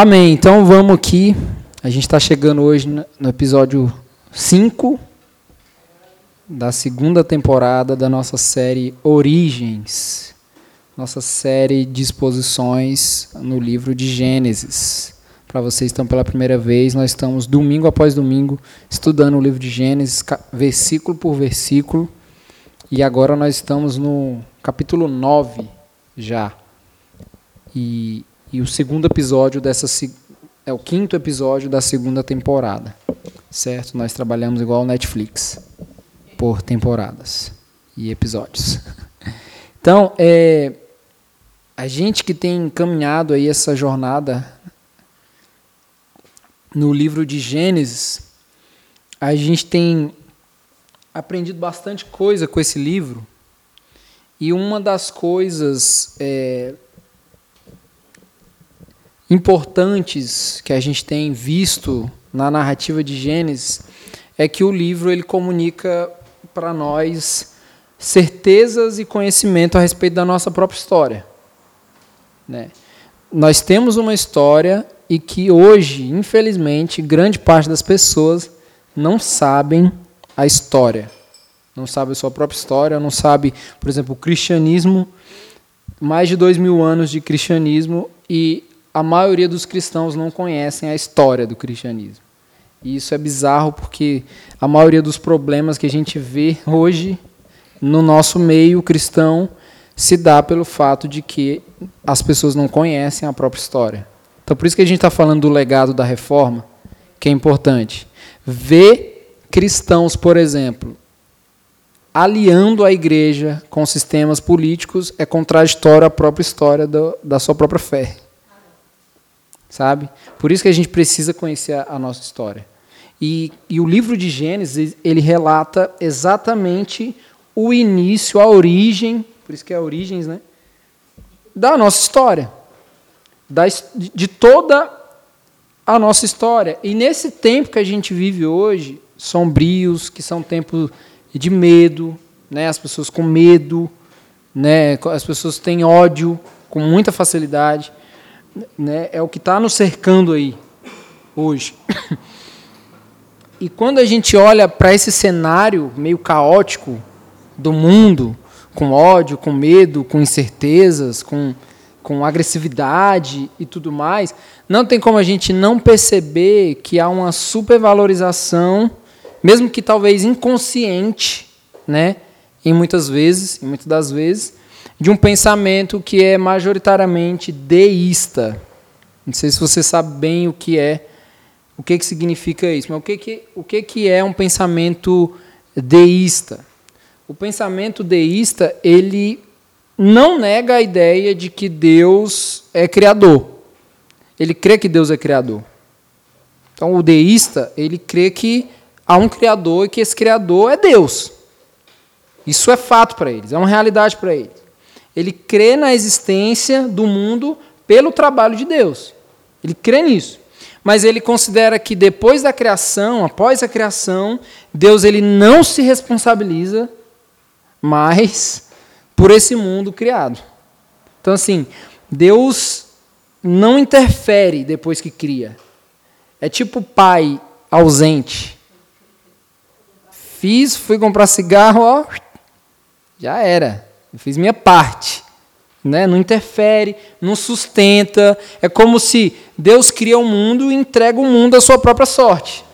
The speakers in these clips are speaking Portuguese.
Amém. Então vamos aqui. A gente está chegando hoje no episódio 5 da segunda temporada da nossa série Origens, nossa série de exposições no livro de Gênesis. Para vocês que estão pela primeira vez, nós estamos domingo após domingo estudando o livro de Gênesis, versículo por versículo, e agora nós estamos no capítulo 9 já. E e o segundo episódio dessa é o quinto episódio da segunda temporada. Certo? Nós trabalhamos igual Netflix por temporadas e episódios. Então, é, a gente que tem caminhado aí essa jornada no livro de Gênesis, a gente tem aprendido bastante coisa com esse livro. E uma das coisas é, importantes que a gente tem visto na narrativa de Gênesis é que o livro ele comunica para nós certezas e conhecimento a respeito da nossa própria história. Né? Nós temos uma história e que hoje, infelizmente, grande parte das pessoas não sabem a história. Não sabe a sua própria história, não sabe, por exemplo, o cristianismo, mais de dois mil anos de cristianismo, e a maioria dos cristãos não conhecem a história do cristianismo. E isso é bizarro porque a maioria dos problemas que a gente vê hoje no nosso meio cristão se dá pelo fato de que as pessoas não conhecem a própria história. Então, por isso que a gente está falando do legado da reforma, que é importante. Ver cristãos, por exemplo, aliando a igreja com sistemas políticos é contraditório à própria história do, da sua própria fé sabe? Por isso que a gente precisa conhecer a, a nossa história. E, e, o livro de Gênesis, ele relata exatamente o início, a origem, por isso que é origens, né? Da nossa história. Da, de toda a nossa história. E nesse tempo que a gente vive hoje, sombrios, que são tempos de medo, né? as pessoas com medo, né? as pessoas têm ódio com muita facilidade né, é o que está nos cercando aí hoje. E quando a gente olha para esse cenário meio caótico do mundo, com ódio, com medo, com incertezas, com, com agressividade e tudo mais, não tem como a gente não perceber que há uma supervalorização, mesmo que talvez inconsciente, né, em muitas vezes, em muitas das vezes, de um pensamento que é majoritariamente deísta. Não sei se você sabe bem o que é, o que, que significa isso, mas o que, que, o que, que é um pensamento deísta? O pensamento deísta, ele não nega a ideia de que Deus é criador. Ele crê que Deus é criador. Então, o deísta, ele crê que há um criador e que esse criador é Deus. Isso é fato para eles, é uma realidade para eles. Ele crê na existência do mundo pelo trabalho de Deus. Ele crê nisso. Mas ele considera que depois da criação, após a criação, Deus ele não se responsabiliza mais por esse mundo criado. Então assim, Deus não interfere depois que cria. É tipo pai ausente. Fiz, fui comprar cigarro, ó, já era. Eu fiz minha parte. Né? Não interfere, não sustenta. É como se Deus cria o um mundo e entrega o mundo à sua própria sorte.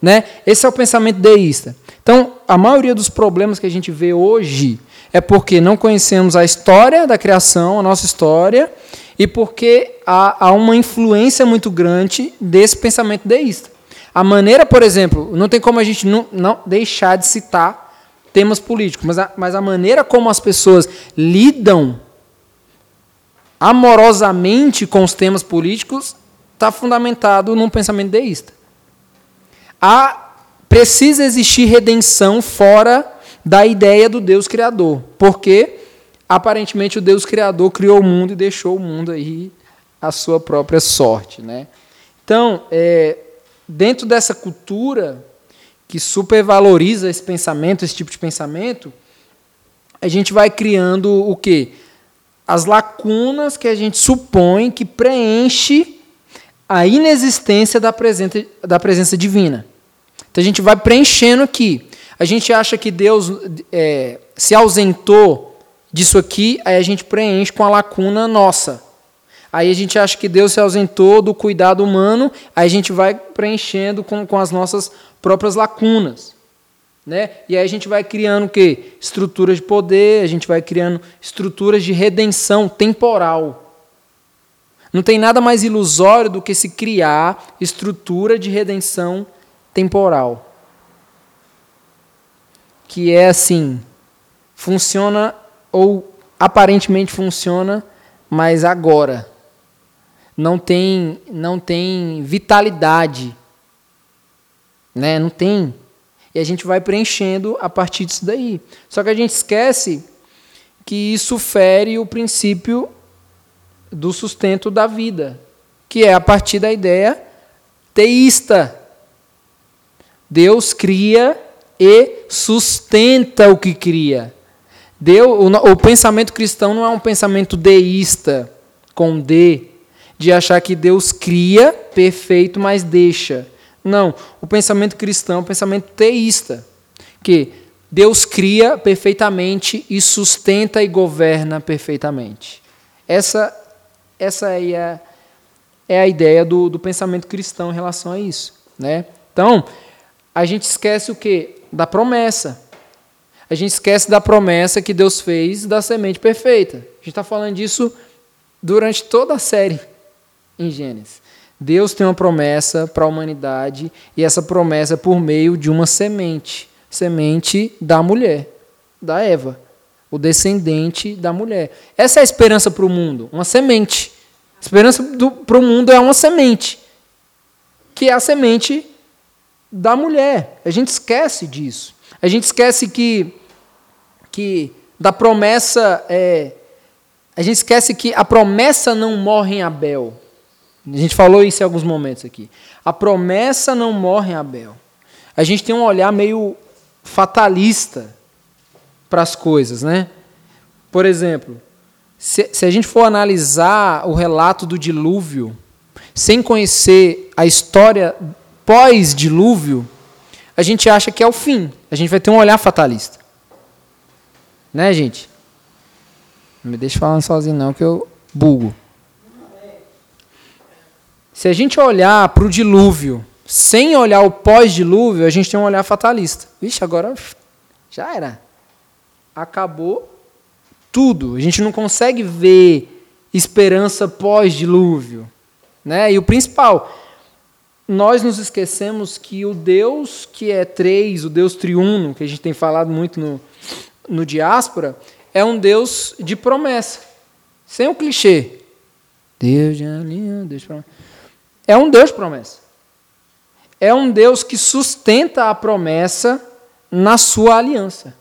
Né? Esse é o pensamento deísta. Então, a maioria dos problemas que a gente vê hoje é porque não conhecemos a história da criação, a nossa história, e porque há, há uma influência muito grande desse pensamento deísta. A maneira, por exemplo, não tem como a gente não, não deixar de citar temas políticos, mas a, mas a maneira como as pessoas lidam amorosamente com os temas políticos está fundamentado num pensamento deísta. Há, precisa existir redenção fora da ideia do Deus Criador, porque aparentemente o Deus Criador criou o mundo e deixou o mundo aí à sua própria sorte. Né? Então, é, dentro dessa cultura que supervaloriza esse pensamento, esse tipo de pensamento, a gente vai criando o quê? As lacunas que a gente supõe que preenche a inexistência da presença, da presença divina. Então a gente vai preenchendo aqui. A gente acha que Deus é, se ausentou disso aqui, aí a gente preenche com a lacuna nossa. Aí a gente acha que Deus se ausentou do cuidado humano, aí a gente vai preenchendo com, com as nossas próprias lacunas. Né? E aí a gente vai criando o quê? Estruturas de poder, a gente vai criando estruturas de redenção temporal. Não tem nada mais ilusório do que se criar estrutura de redenção temporal. Que é assim, funciona ou aparentemente funciona, mas agora não tem não tem vitalidade, né? Não tem e a gente vai preenchendo a partir disso daí. Só que a gente esquece que isso fere o princípio do sustento da vida, que é a partir da ideia teísta. Deus cria e sustenta o que cria. Deus, o, o pensamento cristão não é um pensamento deísta, com D, de achar que Deus cria perfeito, mas deixa. Não, o pensamento cristão é um pensamento teísta, que Deus cria perfeitamente e sustenta e governa perfeitamente. Essa, essa é, a, é a ideia do, do pensamento cristão em relação a isso. Né? Então, a gente esquece o quê? Da promessa. A gente esquece da promessa que Deus fez da semente perfeita. A gente está falando disso durante toda a série em Gênesis. Deus tem uma promessa para a humanidade e essa promessa é por meio de uma semente semente da mulher, da Eva, o descendente da mulher. Essa é a esperança para o mundo, uma semente. A esperança para o mundo é uma semente, que é a semente da mulher. A gente esquece disso. A gente esquece que, que da promessa. É, a gente esquece que a promessa não morre em Abel. A gente falou isso em alguns momentos aqui. A promessa não morre em Abel. A gente tem um olhar meio fatalista para as coisas, né? Por exemplo, se, se a gente for analisar o relato do dilúvio, sem conhecer a história pós-dilúvio, a gente acha que é o fim. A gente vai ter um olhar fatalista. Né, gente? Não me deixe falando sozinho, não, que eu bugo. Se a gente olhar para o dilúvio sem olhar o pós-dilúvio, a gente tem um olhar fatalista. Vixe, agora já era. Acabou tudo. A gente não consegue ver esperança pós-dilúvio. Né? E o principal, nós nos esquecemos que o Deus que é três, o Deus triuno, que a gente tem falado muito no, no diáspora, é um Deus de promessa. Sem o clichê. Deus de Deus de promessa é um Deus de promessa. É um Deus que sustenta a promessa na sua aliança.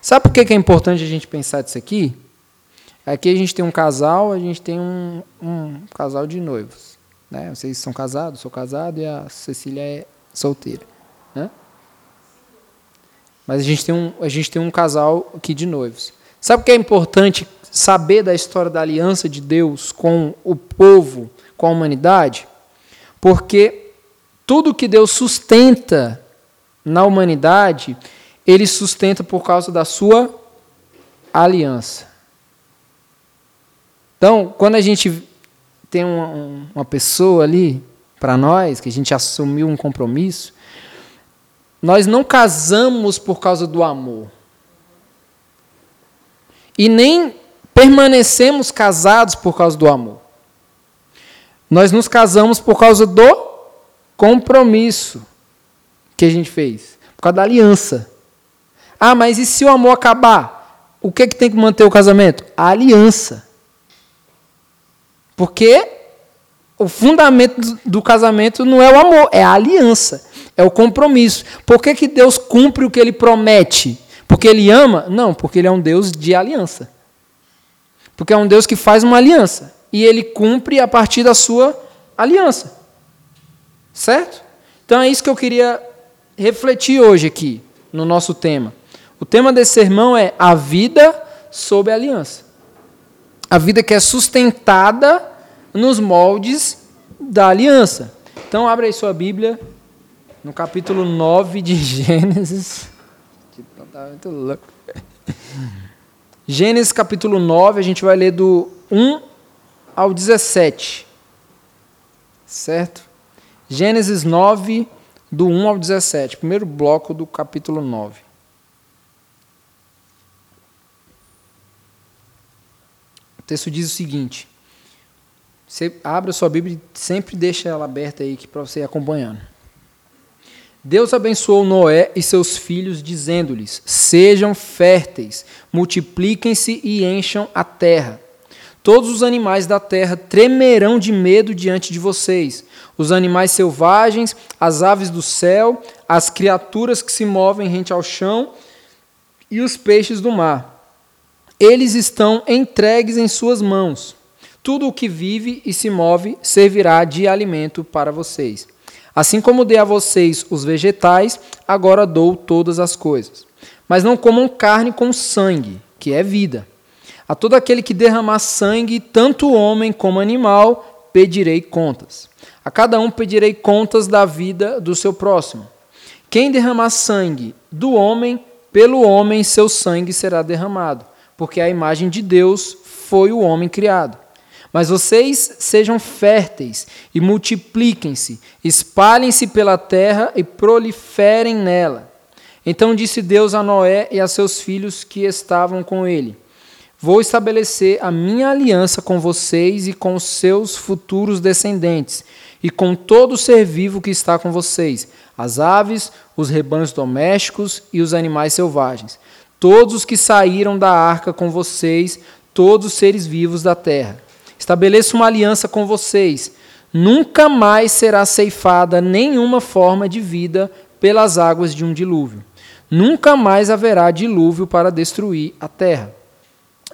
Sabe por que é importante a gente pensar disso aqui? Aqui a gente tem um casal, a gente tem um, um casal de noivos. Né? Vocês são casados, sou casado e a Cecília é solteira. Né? Mas a gente, tem um, a gente tem um casal aqui de noivos. Sabe o que é importante saber da história da aliança de Deus com o povo com a humanidade, porque tudo que Deus sustenta na humanidade, ele sustenta por causa da sua aliança. Então, quando a gente tem uma, uma pessoa ali para nós, que a gente assumiu um compromisso, nós não casamos por causa do amor. E nem permanecemos casados por causa do amor. Nós nos casamos por causa do compromisso que a gente fez, por causa da aliança. Ah, mas e se o amor acabar? O que, é que tem que manter o casamento? A aliança. Porque o fundamento do casamento não é o amor, é a aliança, é o compromisso. Por que, que Deus cumpre o que ele promete? Porque ele ama? Não, porque ele é um Deus de aliança. Porque é um Deus que faz uma aliança e ele cumpre a partir da sua aliança. Certo? Então é isso que eu queria refletir hoje aqui no nosso tema. O tema desse sermão é a vida sob a aliança. A vida que é sustentada nos moldes da aliança. Então, abre aí sua Bíblia no capítulo 9 de Gênesis. Tá muito louco. Gênesis capítulo 9, a gente vai ler do 1 ao 17. Certo? Gênesis 9, do 1 ao 17. Primeiro bloco do capítulo 9. O texto diz o seguinte: você abre a sua Bíblia e sempre deixa ela aberta aí para você ir acompanhando. Deus abençoou Noé e seus filhos, dizendo-lhes: Sejam férteis, multipliquem-se e encham a terra. Todos os animais da terra tremerão de medo diante de vocês: os animais selvagens, as aves do céu, as criaturas que se movem rente ao chão e os peixes do mar. Eles estão entregues em suas mãos. Tudo o que vive e se move servirá de alimento para vocês. Assim como dei a vocês os vegetais, agora dou todas as coisas. Mas não comam carne com sangue, que é vida. A todo aquele que derramar sangue, tanto homem como animal, pedirei contas. A cada um pedirei contas da vida do seu próximo. Quem derramar sangue do homem, pelo homem seu sangue será derramado, porque a imagem de Deus foi o homem criado. Mas vocês sejam férteis e multipliquem-se, espalhem-se pela terra e proliferem nela. Então disse Deus a Noé e a seus filhos que estavam com ele: Vou estabelecer a minha aliança com vocês e com os seus futuros descendentes, e com todo ser vivo que está com vocês, as aves, os rebanhos domésticos e os animais selvagens, todos os que saíram da arca com vocês, todos os seres vivos da terra. Estabeleço uma aliança com vocês. Nunca mais será ceifada nenhuma forma de vida pelas águas de um dilúvio. Nunca mais haverá dilúvio para destruir a terra.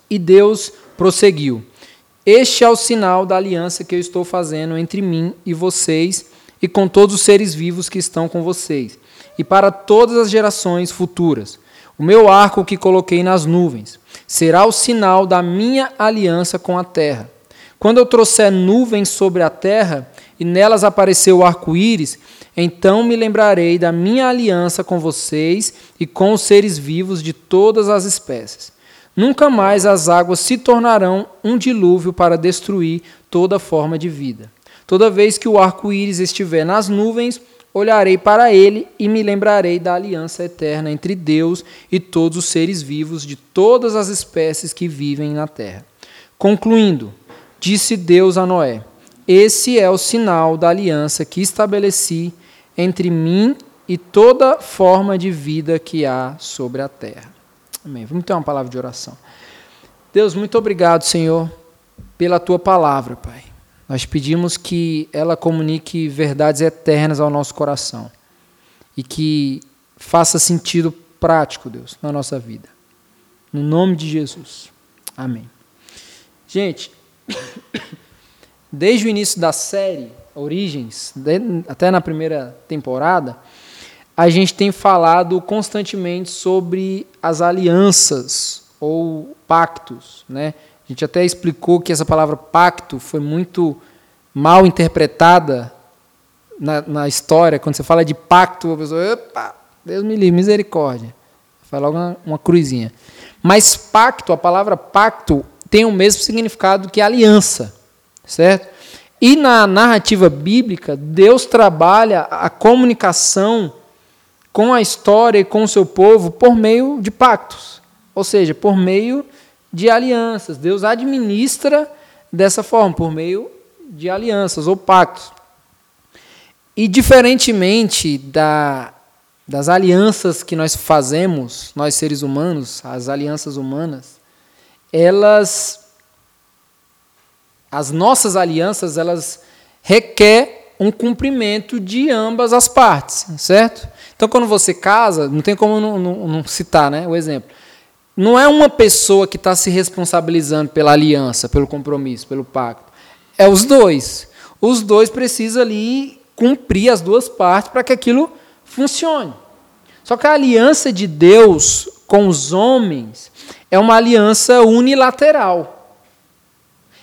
E Deus prosseguiu: Este é o sinal da aliança que eu estou fazendo entre mim e vocês e com todos os seres vivos que estão com vocês, e para todas as gerações futuras. O meu arco que coloquei nas nuvens será o sinal da minha aliança com a terra. Quando eu trouxer nuvens sobre a terra e nelas aparecer o arco-íris, então me lembrarei da minha aliança com vocês e com os seres vivos de todas as espécies. Nunca mais as águas se tornarão um dilúvio para destruir toda forma de vida. Toda vez que o arco-íris estiver nas nuvens, olharei para ele e me lembrarei da aliança eterna entre Deus e todos os seres vivos de todas as espécies que vivem na terra. Concluindo, Disse Deus a Noé: Esse é o sinal da aliança que estabeleci entre mim e toda forma de vida que há sobre a terra. Amém. Vamos ter uma palavra de oração. Deus, muito obrigado, Senhor, pela tua palavra, Pai. Nós pedimos que ela comunique verdades eternas ao nosso coração e que faça sentido prático, Deus, na nossa vida. No nome de Jesus. Amém. Gente, Desde o início da série Origens, até na primeira temporada, a gente tem falado constantemente sobre as alianças ou pactos, né? A gente até explicou que essa palavra pacto foi muito mal interpretada na, na história. Quando você fala de pacto, a pessoa, opa, Deus me livre, misericórdia. Faz logo uma, uma cruzinha. Mas pacto, a palavra pacto, tem o mesmo significado que aliança, certo? E na narrativa bíblica, Deus trabalha a comunicação com a história e com o seu povo por meio de pactos, ou seja, por meio de alianças. Deus administra dessa forma, por meio de alianças ou pactos. E diferentemente da, das alianças que nós fazemos, nós seres humanos, as alianças humanas, elas as nossas alianças elas requer um cumprimento de ambas as partes, certo? Então quando você casa, não tem como não, não, não citar, né, o exemplo. Não é uma pessoa que está se responsabilizando pela aliança, pelo compromisso, pelo pacto. É os dois. Os dois precisam ali cumprir as duas partes para que aquilo funcione. Só que a aliança de Deus com os homens é uma aliança unilateral.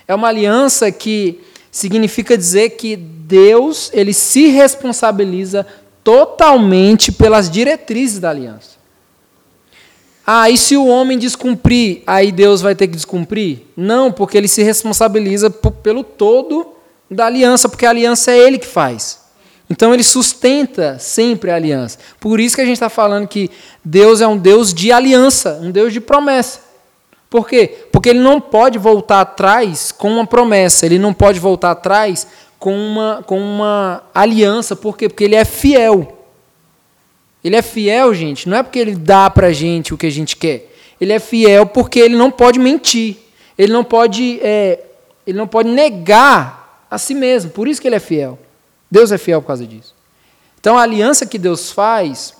É uma aliança que, significa dizer que Deus ele se responsabiliza totalmente pelas diretrizes da aliança. Ah, e se o homem descumprir, aí Deus vai ter que descumprir? Não, porque ele se responsabiliza pelo todo da aliança, porque a aliança é ele que faz. Então ele sustenta sempre a aliança. Por isso que a gente está falando que Deus é um Deus de aliança, um Deus de promessa. Por quê? Porque ele não pode voltar atrás com uma promessa, ele não pode voltar atrás com uma, com uma aliança. Por quê? Porque ele é fiel. Ele é fiel, gente, não é porque ele dá para a gente o que a gente quer. Ele é fiel porque ele não pode mentir. Ele não pode, é, ele não pode negar a si mesmo. Por isso que ele é fiel. Deus é fiel por causa disso. Então a aliança que Deus faz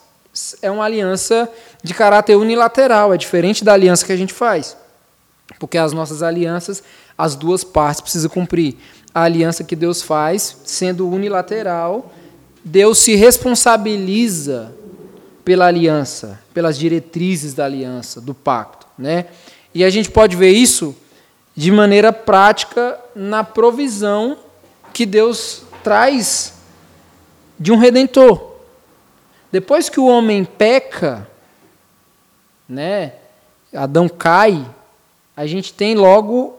é uma aliança de caráter unilateral, é diferente da aliança que a gente faz. Porque as nossas alianças, as duas partes precisam cumprir. A aliança que Deus faz, sendo unilateral, Deus se responsabiliza pela aliança, pelas diretrizes da aliança, do pacto, né? E a gente pode ver isso de maneira prática na provisão que Deus traz de um redentor. Depois que o homem peca, né, Adão cai, a gente tem logo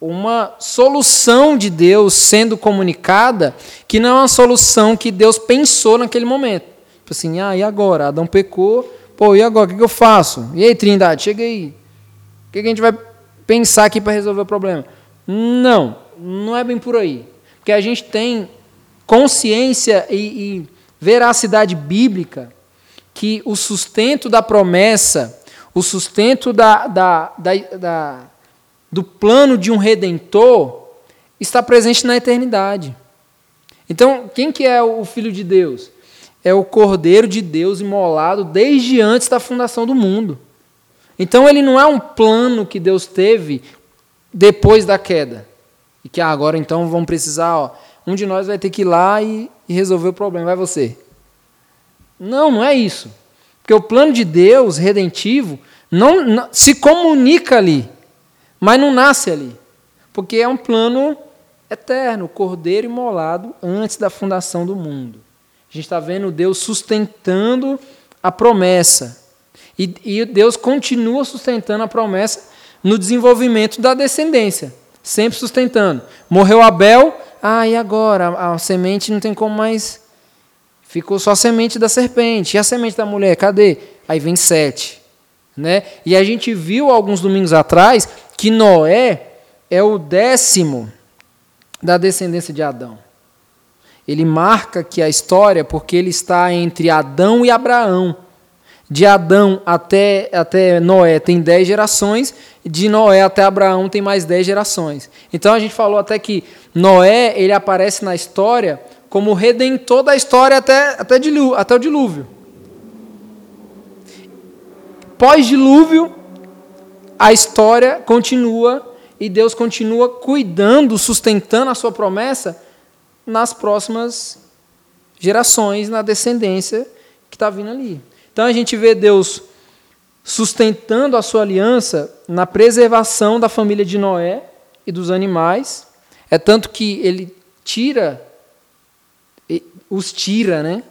uma solução de Deus sendo comunicada, que não é uma solução que Deus pensou naquele momento. Tipo assim, ah, e agora? Adão pecou, pô, e agora? O que eu faço? E aí, Trindade, chega aí. O que a gente vai pensar aqui para resolver o problema? Não, não é bem por aí. Porque a gente tem consciência e, e veracidade bíblica que o sustento da promessa, o sustento da, da, da, da, do plano de um redentor está presente na eternidade. Então, quem que é o Filho de Deus? É o Cordeiro de Deus imolado desde antes da fundação do mundo. Então, ele não é um plano que Deus teve depois da queda. E que ah, agora então vamos precisar, ó, um de nós vai ter que ir lá e, e resolver o problema, vai você. Não, não é isso. Porque o plano de Deus redentivo não, não, se comunica ali, mas não nasce ali. Porque é um plano eterno, cordeiro imolado antes da fundação do mundo. A gente está vendo Deus sustentando a promessa. E, e Deus continua sustentando a promessa no desenvolvimento da descendência sempre sustentando. Morreu Abel, ah, e agora? A, semente não tem como mais. Ficou só a semente da serpente. E a semente da mulher, cadê? Aí vem sete. Né? E a gente viu alguns domingos atrás que Noé é o décimo da descendência de Adão. Ele marca que a história, porque ele está entre Adão e Abraão de Adão até, até Noé tem dez gerações, de Noé até Abraão tem mais dez gerações. Então a gente falou até que Noé ele aparece na história como redentor da história até, até, dilúvio, até o dilúvio. Pós-dilúvio, a história continua e Deus continua cuidando, sustentando a sua promessa nas próximas gerações, na descendência que está vindo ali. Então a gente vê Deus sustentando a sua aliança na preservação da família de Noé e dos animais. É tanto que ele tira, os tira, né,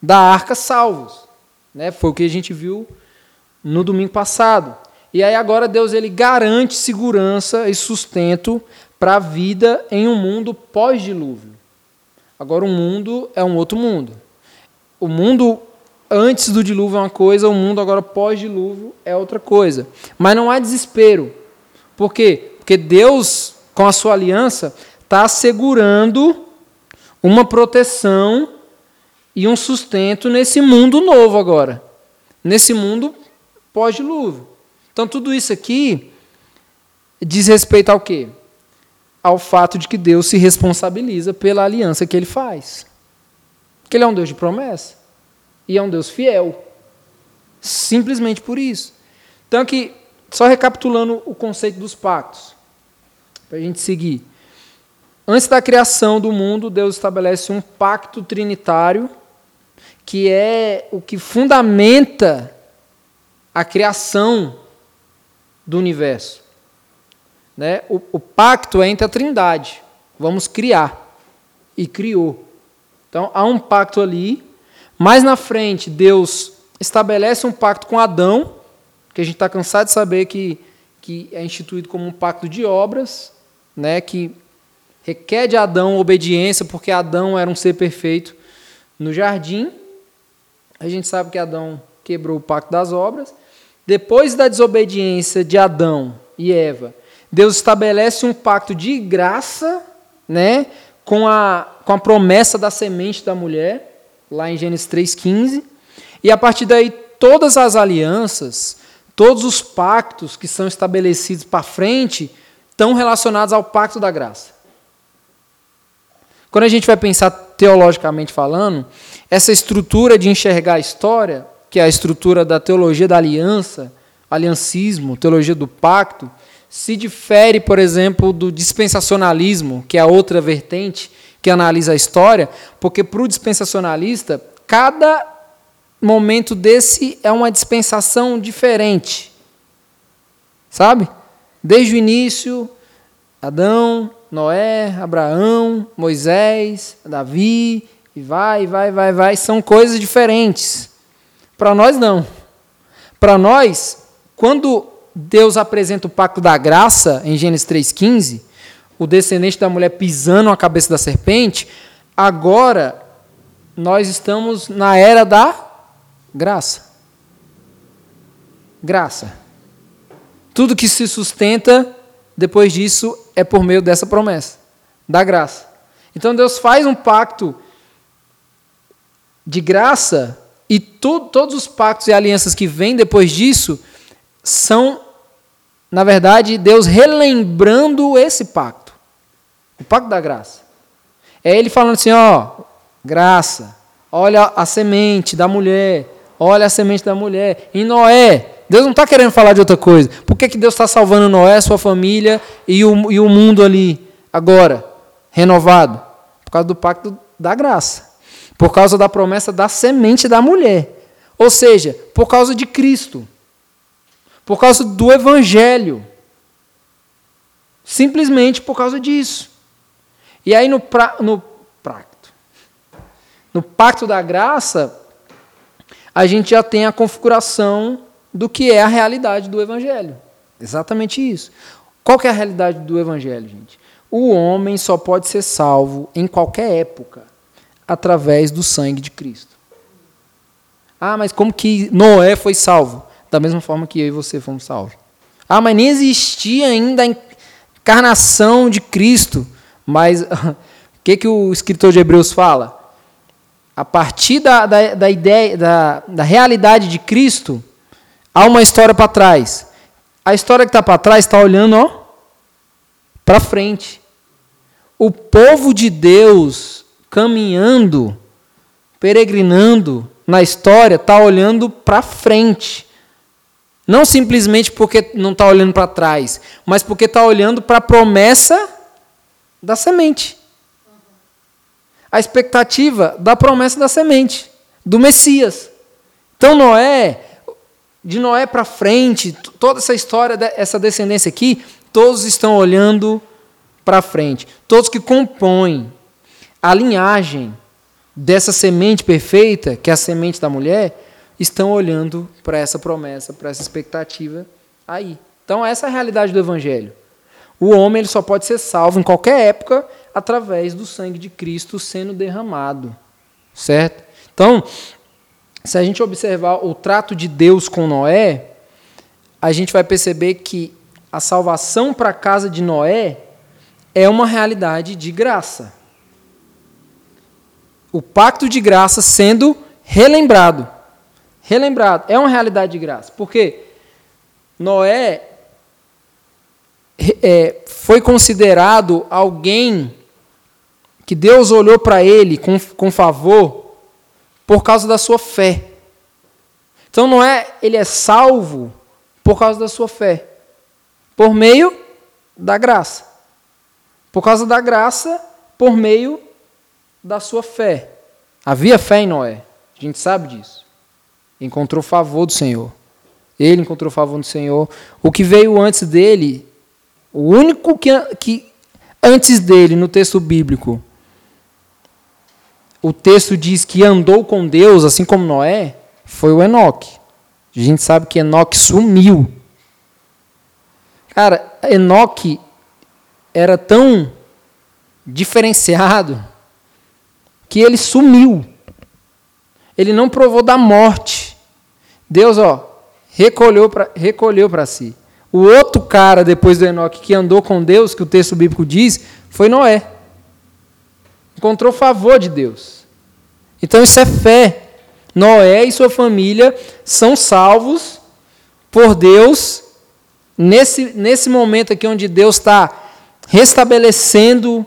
da arca salvos. Né? Foi o que a gente viu no domingo passado. E aí agora Deus ele garante segurança e sustento para a vida em um mundo pós-dilúvio. Agora o mundo é um outro mundo. O mundo antes do dilúvio é uma coisa, o mundo agora pós-dilúvio é outra coisa. Mas não há desespero. Por quê? Porque Deus, com a sua aliança, está assegurando uma proteção e um sustento nesse mundo novo agora. Nesse mundo pós-dilúvio. Então tudo isso aqui diz respeito ao quê? Ao fato de que Deus se responsabiliza pela aliança que ele faz. Porque ele é um Deus de promessa. E é um Deus fiel. Simplesmente por isso. Então, aqui, só recapitulando o conceito dos pactos, para a gente seguir. Antes da criação do mundo, Deus estabelece um pacto trinitário, que é o que fundamenta a criação do universo. Né? O, o pacto é entre a trindade. vamos criar. E criou. Então há um pacto ali. Mais na frente, Deus estabelece um pacto com Adão, que a gente está cansado de saber que, que é instituído como um pacto de obras, né, que requer de Adão obediência, porque Adão era um ser perfeito no jardim. A gente sabe que Adão quebrou o pacto das obras. Depois da desobediência de Adão e Eva, Deus estabelece um pacto de graça, né, com a, com a promessa da semente da mulher, lá em Gênesis 3,15. E a partir daí, todas as alianças, todos os pactos que são estabelecidos para frente, estão relacionados ao pacto da graça. Quando a gente vai pensar teologicamente falando, essa estrutura de enxergar a história, que é a estrutura da teologia da aliança, aliancismo, teologia do pacto, se difere, por exemplo, do dispensacionalismo, que é a outra vertente que analisa a história, porque para o dispensacionalista, cada momento desse é uma dispensação diferente. Sabe? Desde o início, Adão, Noé, Abraão, Moisés, Davi, e vai, vai, vai, vai, são coisas diferentes. Para nós, não. Para nós, quando Deus apresenta o pacto da graça, em Gênesis 3,15, o descendente da mulher pisando a cabeça da serpente, agora nós estamos na era da graça. Graça. Tudo que se sustenta depois disso é por meio dessa promessa, da graça. Então Deus faz um pacto de graça e todos os pactos e alianças que vêm depois disso são, na verdade, Deus relembrando esse pacto. O pacto da graça. É ele falando assim, ó, graça, olha a semente da mulher, olha a semente da mulher. Em Noé, Deus não está querendo falar de outra coisa. Por que, que Deus está salvando Noé, sua família e o, e o mundo ali agora, renovado? Por causa do pacto da graça. Por causa da promessa da semente da mulher. Ou seja, por causa de Cristo. Por causa do Evangelho. Simplesmente por causa disso. E aí no, pra, no pacto, no pacto da graça, a gente já tem a configuração do que é a realidade do Evangelho. Exatamente isso. Qual que é a realidade do Evangelho, gente? O homem só pode ser salvo em qualquer época através do sangue de Cristo. Ah, mas como que Noé foi salvo? Da mesma forma que eu e você fomos salvos. Ah, mas nem existia ainda a encarnação de Cristo. Mas o que, que o escritor de Hebreus fala? A partir da, da, da ideia, da, da realidade de Cristo, há uma história para trás. A história que está para trás está olhando para frente. O povo de Deus caminhando, peregrinando na história, está olhando para frente. Não simplesmente porque não está olhando para trás, mas porque está olhando para a promessa da semente. A expectativa da promessa da semente, do Messias. Então Noé, de Noé para frente, toda essa história, essa descendência aqui, todos estão olhando para frente. Todos que compõem a linhagem dessa semente perfeita, que é a semente da mulher, estão olhando para essa promessa, para essa expectativa aí. Então, essa é a realidade do Evangelho. O homem ele só pode ser salvo em qualquer época através do sangue de Cristo sendo derramado. Certo? Então, se a gente observar o trato de Deus com Noé, a gente vai perceber que a salvação para a casa de Noé é uma realidade de graça. O pacto de graça sendo relembrado. Relembrado. É uma realidade de graça. Porque Noé é, foi considerado alguém que Deus olhou para ele com, com favor por causa da sua fé. Então não é ele é salvo por causa da sua fé, por meio da graça. Por causa da graça, por meio da sua fé. Havia fé em Noé, a gente sabe disso. Encontrou favor do Senhor. Ele encontrou favor do Senhor. O que veio antes dele o único que, que antes dele, no texto bíblico, o texto diz que andou com Deus, assim como Noé, foi o Enoque. A gente sabe que Enoque sumiu. Cara, Enoque era tão diferenciado que ele sumiu. Ele não provou da morte. Deus, ó, recolheu para recolheu si. O outro cara, depois do Enoque, que andou com Deus, que o texto bíblico diz, foi Noé. Encontrou favor de Deus. Então isso é fé. Noé e sua família são salvos por Deus nesse, nesse momento aqui onde Deus está restabelecendo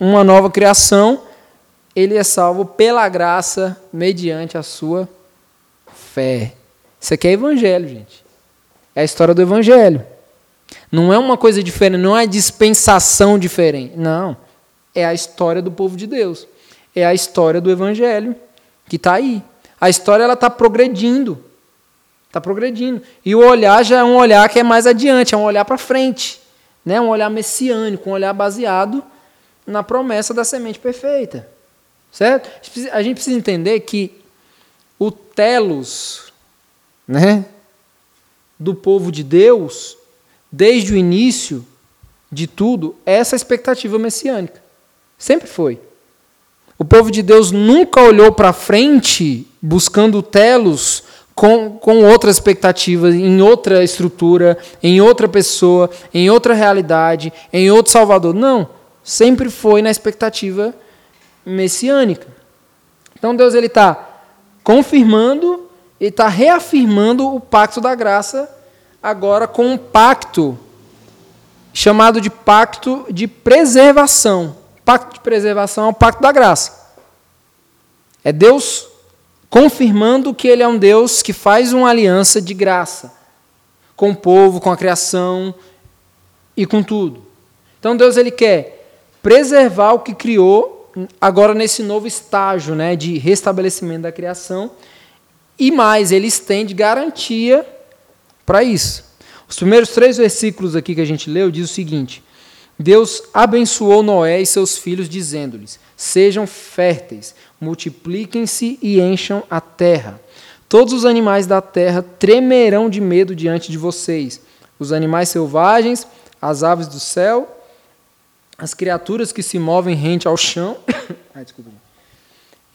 uma nova criação. Ele é salvo pela graça mediante a sua fé. Isso aqui é evangelho, gente. É a história do Evangelho. Não é uma coisa diferente, não é dispensação diferente. Não. É a história do povo de Deus. É a história do Evangelho que está aí. A história ela está progredindo. Está progredindo. E o olhar já é um olhar que é mais adiante, é um olhar para frente. Né? Um olhar messiânico, um olhar baseado na promessa da semente perfeita. Certo? A gente precisa entender que o telos, né? Do povo de Deus, desde o início de tudo, essa expectativa messiânica. Sempre foi. O povo de Deus nunca olhou para frente buscando telos com, com outras expectativas, em outra estrutura, em outra pessoa, em outra realidade, em outro Salvador. Não. Sempre foi na expectativa messiânica. Então Deus ele está confirmando ele está reafirmando o pacto da graça, agora com um pacto chamado de pacto de preservação. Pacto de preservação é o pacto da graça. É Deus confirmando que Ele é um Deus que faz uma aliança de graça com o povo, com a criação e com tudo. Então Deus ele quer preservar o que criou agora nesse novo estágio, né, de restabelecimento da criação e mais, ele estende garantia para isso. Os primeiros três versículos aqui que a gente leu diz o seguinte: Deus abençoou Noé e seus filhos, dizendo-lhes: Sejam férteis, multipliquem-se e encham a terra. Todos os animais da terra tremerão de medo diante de vocês. Os animais selvagens, as aves do céu, as criaturas que se movem rente ao chão, Ai,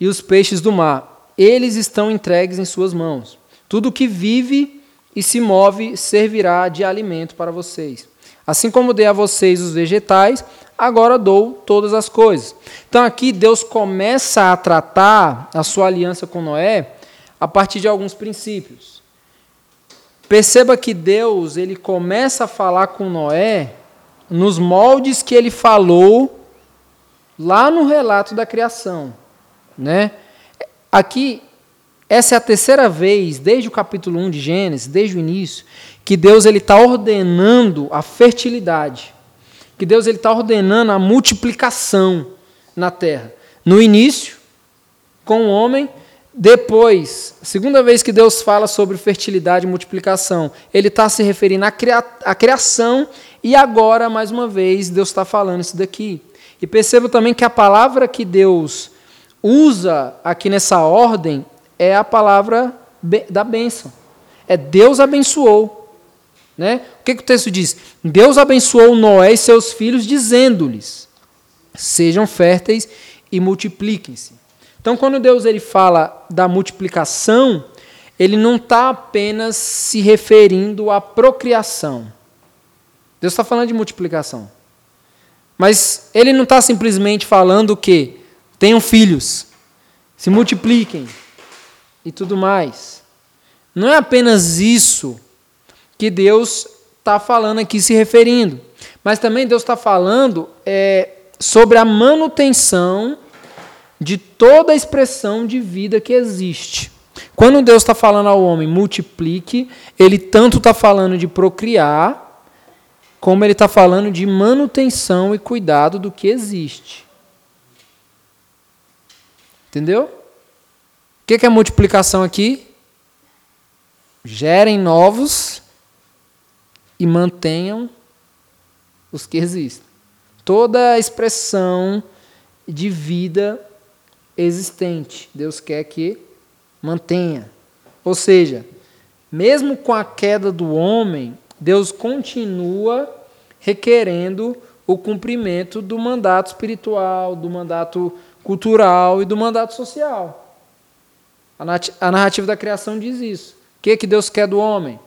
e os peixes do mar eles estão entregues em suas mãos. Tudo que vive e se move servirá de alimento para vocês. Assim como dei a vocês os vegetais, agora dou todas as coisas. Então aqui Deus começa a tratar a sua aliança com Noé a partir de alguns princípios. Perceba que Deus, ele começa a falar com Noé nos moldes que ele falou lá no relato da criação, né? Aqui, essa é a terceira vez, desde o capítulo 1 de Gênesis, desde o início, que Deus está ordenando a fertilidade. Que Deus está ordenando a multiplicação na terra. No início, com o homem, depois, segunda vez que Deus fala sobre fertilidade e multiplicação, ele está se referindo à, cria à criação, e agora, mais uma vez, Deus está falando isso daqui. E perceba também que a palavra que Deus usa aqui nessa ordem é a palavra da bênção. É Deus abençoou. Né? O que, que o texto diz? Deus abençoou Noé e seus filhos, dizendo-lhes: sejam férteis e multipliquem-se. Então, quando Deus ele fala da multiplicação, ele não está apenas se referindo à procriação. Deus está falando de multiplicação. Mas ele não está simplesmente falando que Tenham filhos, se multipliquem e tudo mais. Não é apenas isso que Deus está falando aqui, se referindo, mas também Deus está falando é, sobre a manutenção de toda a expressão de vida que existe. Quando Deus está falando ao homem multiplique, ele tanto está falando de procriar, como ele está falando de manutenção e cuidado do que existe. Entendeu? O que é multiplicação aqui? Gerem novos e mantenham os que existem. toda a expressão de vida existente. Deus quer que mantenha. Ou seja, mesmo com a queda do homem, Deus continua requerendo o cumprimento do mandato espiritual, do mandato cultural e do mandato social. A narrativa da criação diz isso. O que, que Deus quer do homem?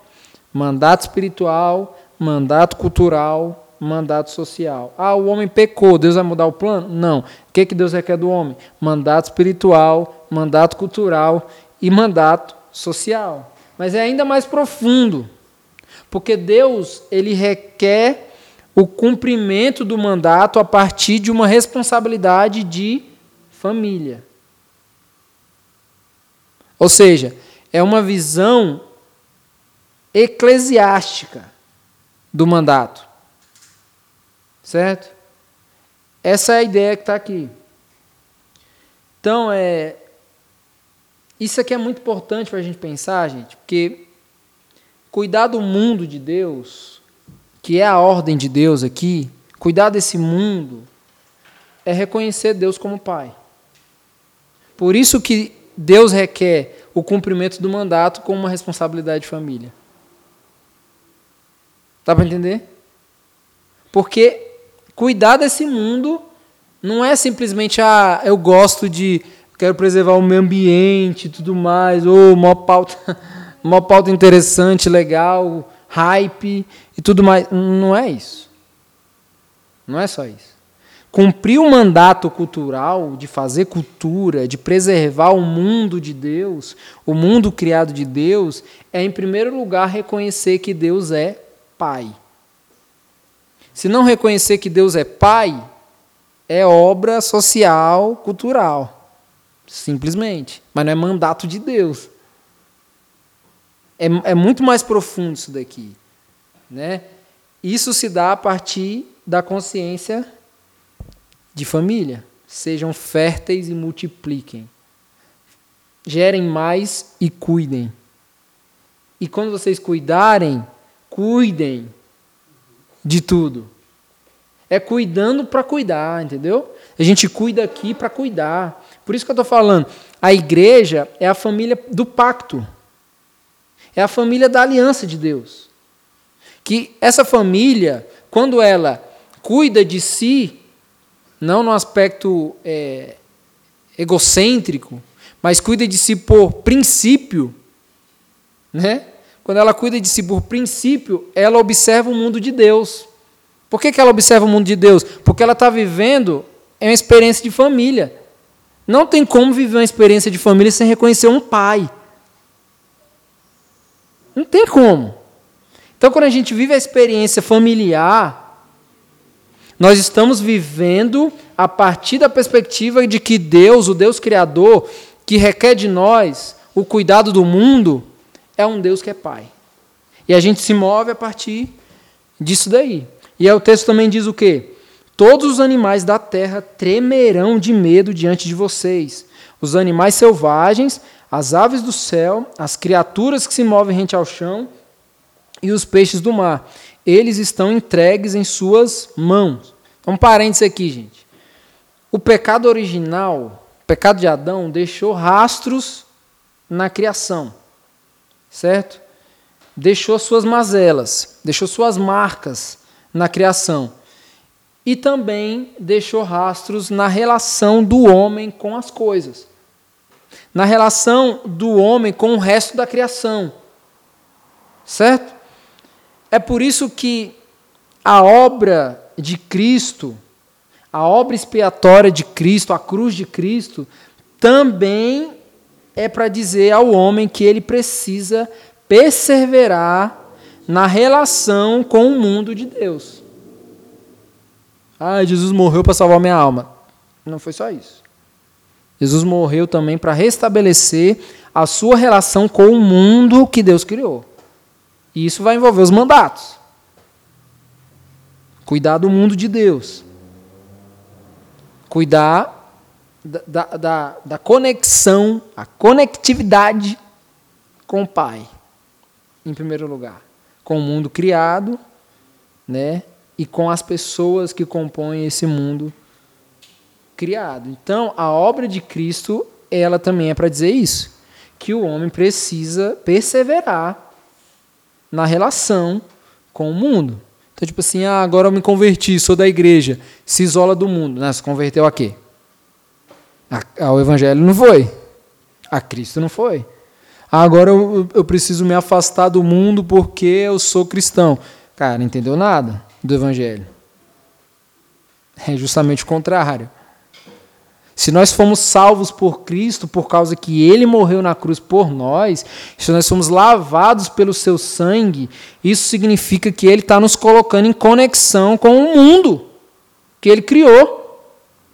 Mandato espiritual, mandato cultural, mandato social. Ah, o homem pecou, Deus vai mudar o plano? Não. O que, que Deus requer do homem? Mandato espiritual, mandato cultural e mandato social. Mas é ainda mais profundo, porque Deus ele requer o cumprimento do mandato a partir de uma responsabilidade de família. Ou seja, é uma visão eclesiástica do mandato. Certo? Essa é a ideia que está aqui. Então, é, isso aqui é muito importante para a gente pensar, gente, porque cuidar do mundo de Deus, que é a ordem de Deus aqui, cuidar desse mundo, é reconhecer Deus como Pai. Por isso que Deus requer o cumprimento do mandato como uma responsabilidade de família. Dá para entender? Porque cuidar desse mundo não é simplesmente, ah, eu gosto de, quero preservar o meio ambiente tudo mais, ou uma pauta, uma pauta interessante, legal, hype e tudo mais. Não é isso. Não é só isso. Cumprir o mandato cultural de fazer cultura, de preservar o mundo de Deus, o mundo criado de Deus, é, em primeiro lugar, reconhecer que Deus é Pai. Se não reconhecer que Deus é Pai, é obra social, cultural. Simplesmente. Mas não é mandato de Deus. É, é muito mais profundo isso daqui. Né? Isso se dá a partir da consciência de família. Sejam férteis e multipliquem. Gerem mais e cuidem. E quando vocês cuidarem, cuidem de tudo. É cuidando para cuidar, entendeu? A gente cuida aqui para cuidar. Por isso que eu estou falando, a igreja é a família do pacto. É a família da aliança de Deus. Que essa família, quando ela cuida de si, não no aspecto é, egocêntrico, mas cuida de si por princípio, né? Quando ela cuida de si por princípio, ela observa o mundo de Deus. Por que, que ela observa o mundo de Deus? Porque ela está vivendo uma experiência de família. Não tem como viver uma experiência de família sem reconhecer um pai. Não tem como. Então, quando a gente vive a experiência familiar, nós estamos vivendo a partir da perspectiva de que Deus, o Deus Criador, que requer de nós o cuidado do mundo, é um Deus que é Pai. E a gente se move a partir disso daí. E aí o texto também diz o quê? Todos os animais da terra tremerão de medo diante de vocês. Os animais selvagens, as aves do céu, as criaturas que se movem rente ao chão e os peixes do mar. Eles estão entregues em suas mãos. Um parênteses aqui, gente. O pecado original, o pecado de Adão, deixou rastros na criação certo? Deixou suas mazelas, deixou suas marcas na criação. E também deixou rastros na relação do homem com as coisas. Na relação do homem com o resto da criação. Certo? É por isso que a obra de Cristo, a obra expiatória de Cristo, a cruz de Cristo, também é para dizer ao homem que ele precisa perseverar na relação com o mundo de Deus. Ah, Jesus morreu para salvar minha alma. Não foi só isso. Jesus morreu também para restabelecer a sua relação com o mundo que Deus criou. E isso vai envolver os mandatos. Cuidar do mundo de Deus. Cuidar da, da, da conexão, a conectividade com o Pai, em primeiro lugar, com o mundo criado, né? e com as pessoas que compõem esse mundo criado. Então, a obra de Cristo, ela também é para dizer isso, que o homem precisa perseverar na relação com o mundo. Então, tipo assim, ah, agora eu me converti, sou da igreja, se isola do mundo. Né? Se converteu a quê? Ao evangelho não foi. A Cristo não foi. Ah, agora eu, eu preciso me afastar do mundo porque eu sou cristão. Cara, não entendeu nada do evangelho. É justamente o contrário. Se nós fomos salvos por Cristo por causa que Ele morreu na cruz por nós, se nós somos lavados pelo Seu sangue, isso significa que Ele está nos colocando em conexão com o mundo que Ele criou.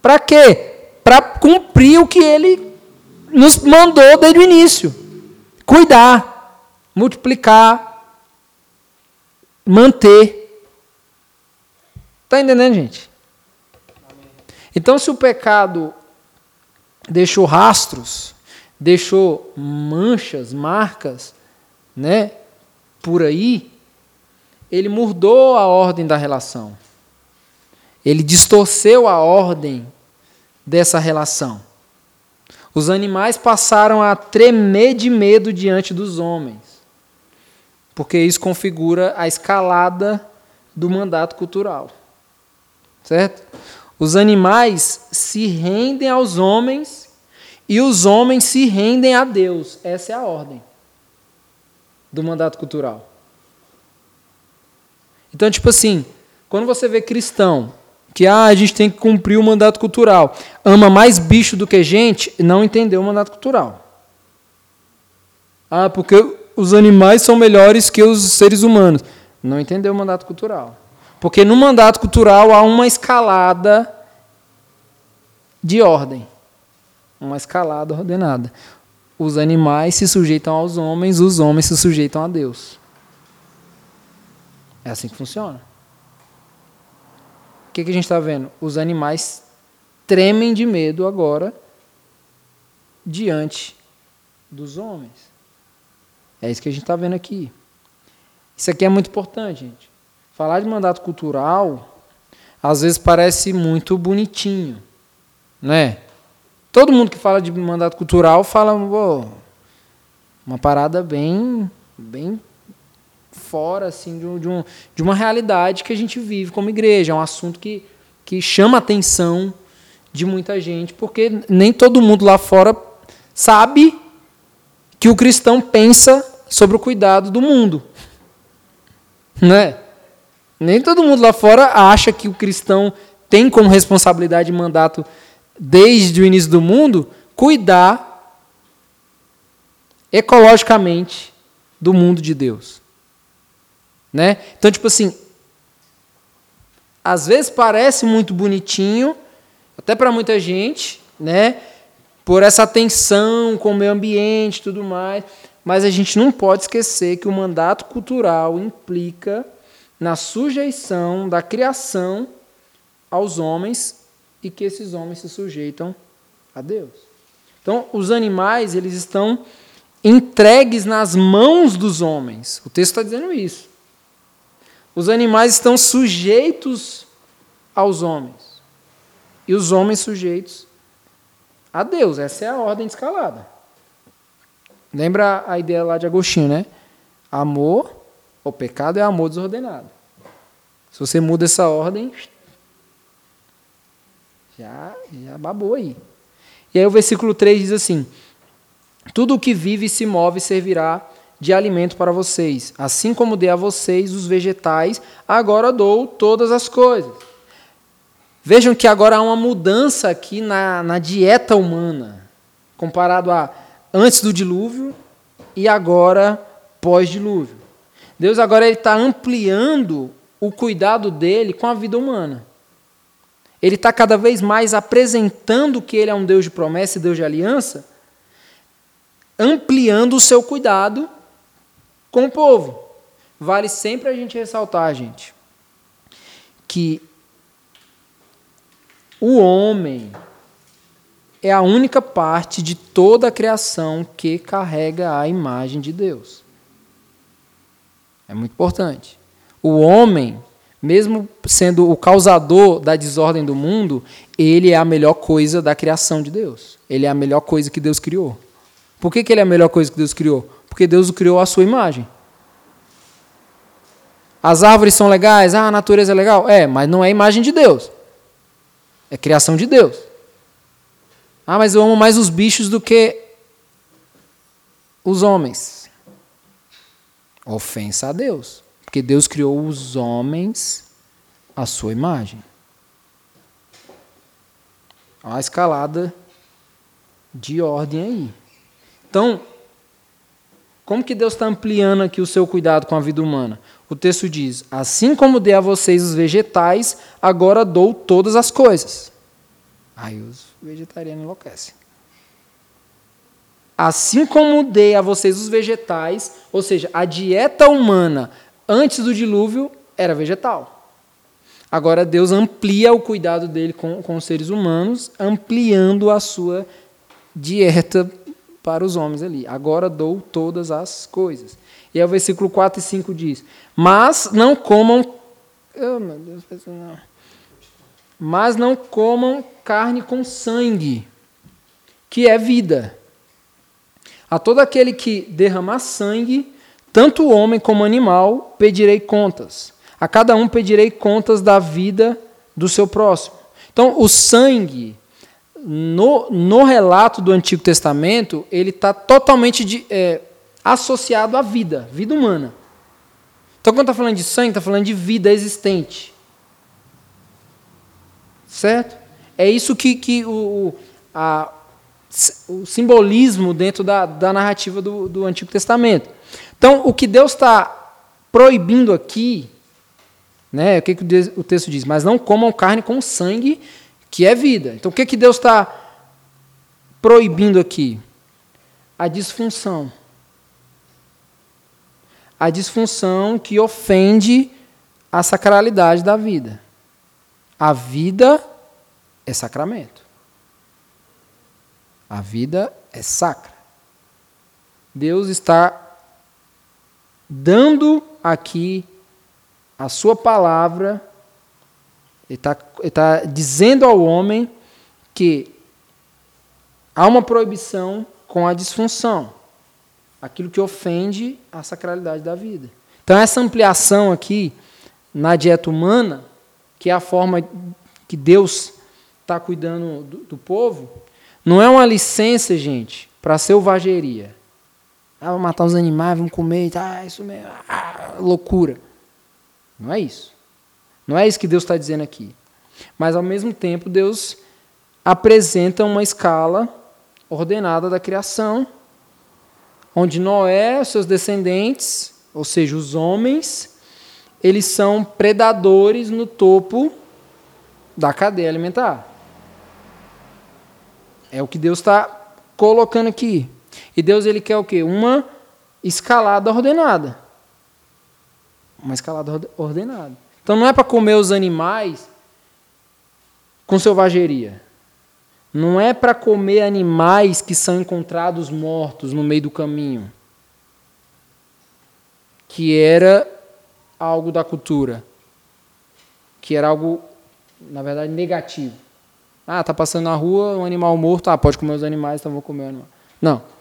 Para quê? Para cumprir o que Ele nos mandou desde o início: cuidar, multiplicar, manter. Está entendendo, gente? Então, se o pecado deixou rastros, deixou manchas, marcas, né, por aí, ele mudou a ordem da relação. Ele distorceu a ordem dessa relação. Os animais passaram a tremer de medo diante dos homens, porque isso configura a escalada do mandato cultural. Certo? Os animais se rendem aos homens e os homens se rendem a Deus. Essa é a ordem do mandato cultural. Então, tipo assim, quando você vê cristão que ah, a gente tem que cumprir o mandato cultural, ama mais bicho do que gente, não entendeu o mandato cultural. Ah, porque os animais são melhores que os seres humanos. Não entendeu o mandato cultural. Porque no mandato cultural há uma escalada de ordem. Uma escalada ordenada. Os animais se sujeitam aos homens, os homens se sujeitam a Deus. É assim que funciona. O que, que a gente está vendo? Os animais tremem de medo agora diante dos homens. É isso que a gente está vendo aqui. Isso aqui é muito importante, gente. Falar de mandato cultural, às vezes parece muito bonitinho, né? Todo mundo que fala de mandato cultural fala uma parada bem, bem fora assim de, um, de uma realidade que a gente vive como igreja. É um assunto que, que chama a atenção de muita gente, porque nem todo mundo lá fora sabe que o cristão pensa sobre o cuidado do mundo. Né? Nem todo mundo lá fora acha que o cristão tem como responsabilidade e mandato, desde o início do mundo, cuidar ecologicamente do mundo de Deus. Né? Então, tipo assim, às vezes parece muito bonitinho, até para muita gente, né? por essa atenção com o meio ambiente tudo mais, mas a gente não pode esquecer que o mandato cultural implica na sujeição da criação aos homens e que esses homens se sujeitam a Deus. Então, os animais, eles estão entregues nas mãos dos homens. O texto está dizendo isso. Os animais estão sujeitos aos homens. E os homens sujeitos a Deus. Essa é a ordem escalada. Lembra a ideia lá de Agostinho, né? Amor o pecado é amor desordenado. Se você muda essa ordem, já, já babou aí. E aí o versículo 3 diz assim: Tudo o que vive e se move servirá de alimento para vocês. Assim como dei a vocês os vegetais, agora dou todas as coisas. Vejam que agora há uma mudança aqui na, na dieta humana, comparado a antes do dilúvio e agora pós-dilúvio. Deus agora está ampliando o cuidado dele com a vida humana. Ele está cada vez mais apresentando que ele é um Deus de promessa e Deus de aliança, ampliando o seu cuidado com o povo. Vale sempre a gente ressaltar, gente, que o homem é a única parte de toda a criação que carrega a imagem de Deus. É muito importante. O homem mesmo sendo o causador da desordem do mundo, ele é a melhor coisa da criação de Deus. Ele é a melhor coisa que Deus criou. Por que, que ele é a melhor coisa que Deus criou? Porque Deus o criou à sua imagem. As árvores são legais, ah, a natureza é legal. É, mas não é imagem de Deus. É criação de Deus. Ah, mas eu amo mais os bichos do que os homens. Ofensa a Deus. Porque Deus criou os homens à sua imagem. Olha a escalada de ordem aí. Então, como que Deus está ampliando aqui o seu cuidado com a vida humana? O texto diz: Assim como dei a vocês os vegetais, agora dou todas as coisas. Aí os vegetarianos enlouquecem. Assim como dei a vocês os vegetais, ou seja, a dieta humana antes do dilúvio era vegetal. Agora Deus amplia o cuidado dele com, com os seres humanos, ampliando a sua dieta para os homens ali. Agora dou todas as coisas. E aí o versículo 4 e 5 diz: Mas não comam. Oh, meu Deus, não. Mas não comam carne com sangue, que é vida. A todo aquele que derramar sangue, tanto o homem como o animal, pedirei contas. A cada um pedirei contas da vida do seu próximo. Então, o sangue, no, no relato do Antigo Testamento, ele está totalmente de, é, associado à vida, vida humana. Então, quando está falando de sangue, está falando de vida existente. Certo? É isso que, que o, a, o simbolismo dentro da, da narrativa do, do Antigo Testamento. Então, o que Deus está proibindo aqui, né, o que, que o texto diz? Mas não comam carne com sangue, que é vida. Então, o que, que Deus está proibindo aqui? A disfunção a disfunção que ofende a sacralidade da vida. A vida é sacramento. A vida é sacra. Deus está dando aqui a sua palavra, ele está, está dizendo ao homem que há uma proibição com a disfunção aquilo que ofende a sacralidade da vida. Então, essa ampliação aqui na dieta humana, que é a forma que Deus está cuidando do, do, povo, não é uma licença, gente, para selvageria. Ah, vamos matar os animais, vamos comer, ah, isso mesmo, ah, loucura. Não é isso. Não é isso que Deus está dizendo aqui. Mas, ao mesmo tempo, Deus apresenta uma escala ordenada da criação onde Noé, seus descendentes, ou seja, os homens, eles são predadores no topo da cadeia alimentar. É o que Deus está colocando aqui. E Deus ele quer o quê? Uma escalada ordenada. Uma escalada ordenada. Então não é para comer os animais com selvageria. Não é para comer animais que são encontrados mortos no meio do caminho, que era algo da cultura, que era algo, na verdade, negativo. Ah, tá passando na rua um animal morto, ah, pode comer os animais, então vou comer o animal. Não.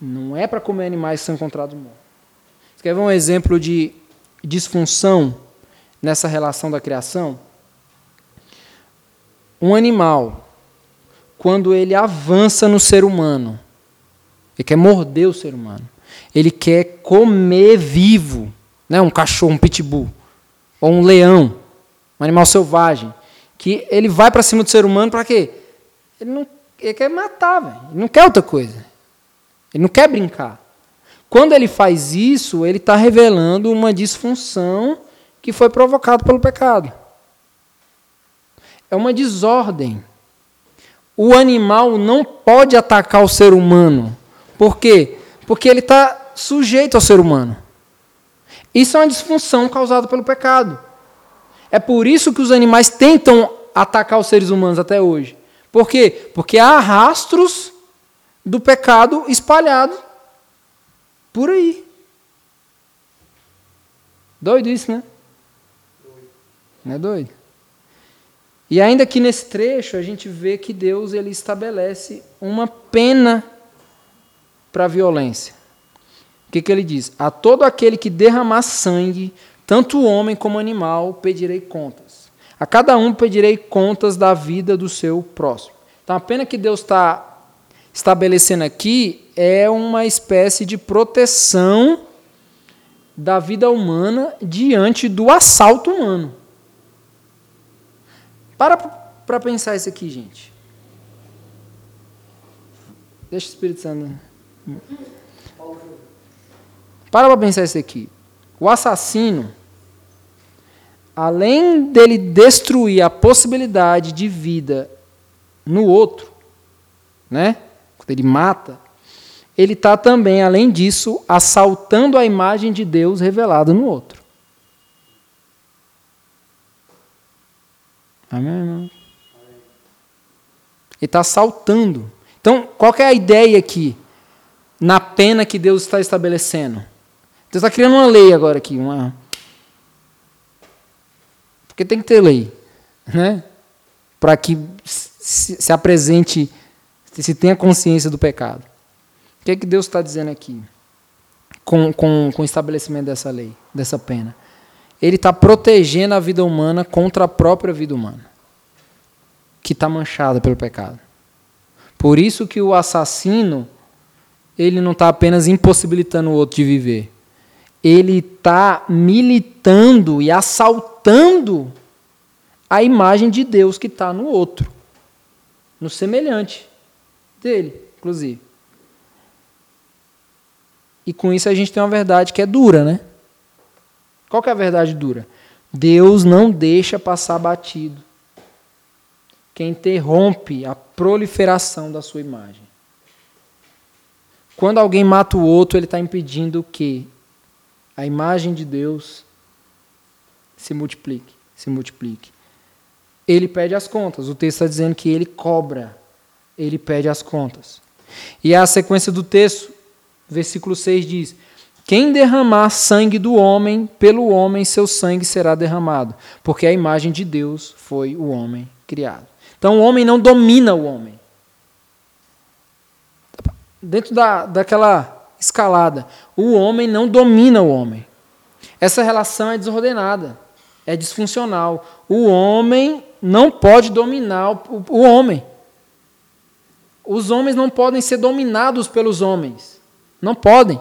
Não é para comer animais que são encontrados mortos. Você quer ver um exemplo de disfunção nessa relação da criação? Um animal quando ele avança no ser humano. Ele quer morder o ser humano. Ele quer comer vivo. Né? Um cachorro, um pitbull. Ou um leão. Um animal selvagem. Que ele vai para cima do ser humano para quê? Ele, não, ele quer matar, velho. Ele não quer outra coisa. Ele não quer brincar. Quando ele faz isso, ele está revelando uma disfunção que foi provocada pelo pecado. É uma desordem o animal não pode atacar o ser humano. Por quê? Porque ele está sujeito ao ser humano. Isso é uma disfunção causada pelo pecado. É por isso que os animais tentam atacar os seres humanos até hoje. Por quê? Porque há rastros do pecado espalhado por aí. Doido isso, né? Não é doido? E ainda que nesse trecho a gente vê que Deus ele estabelece uma pena para a violência. O que, que ele diz? A todo aquele que derramar sangue, tanto homem como animal, pedirei contas. A cada um pedirei contas da vida do seu próximo. Então a pena que Deus está estabelecendo aqui é uma espécie de proteção da vida humana diante do assalto humano. Para para pensar isso aqui, gente. Deixa o Espírito Santo. Para para pensar isso aqui. O assassino, além dele destruir a possibilidade de vida no outro, né? Ele mata, ele está também, além disso, assaltando a imagem de Deus revelada no outro. Amém, irmão? Ele está assaltando. Então, qual é a ideia aqui? Na pena que Deus está estabelecendo. Deus está criando uma lei agora aqui. Uma... Porque tem que ter lei. Né? Para que se apresente, se tenha consciência do pecado. O que, é que Deus está dizendo aqui com, com, com o estabelecimento dessa lei, dessa pena? Ele está protegendo a vida humana contra a própria vida humana, que está manchada pelo pecado. Por isso que o assassino, ele não está apenas impossibilitando o outro de viver, ele está militando e assaltando a imagem de Deus que está no outro, no semelhante dele, inclusive. E com isso a gente tem uma verdade que é dura, né? Qual que é a verdade dura? Deus não deixa passar batido quem interrompe a proliferação da sua imagem. Quando alguém mata o outro, ele está impedindo que a imagem de Deus se multiplique, se multiplique. Ele pede as contas. O texto está dizendo que ele cobra, ele pede as contas. E a sequência do texto versículo 6 diz: Quem derramar sangue do homem, pelo homem seu sangue será derramado, porque a imagem de Deus foi o homem criado. Então o homem não domina o homem. Dentro da, daquela escalada, o homem não domina o homem. Essa relação é desordenada, é disfuncional. O homem não pode dominar o, o homem. Os homens não podem ser dominados pelos homens. Não podem.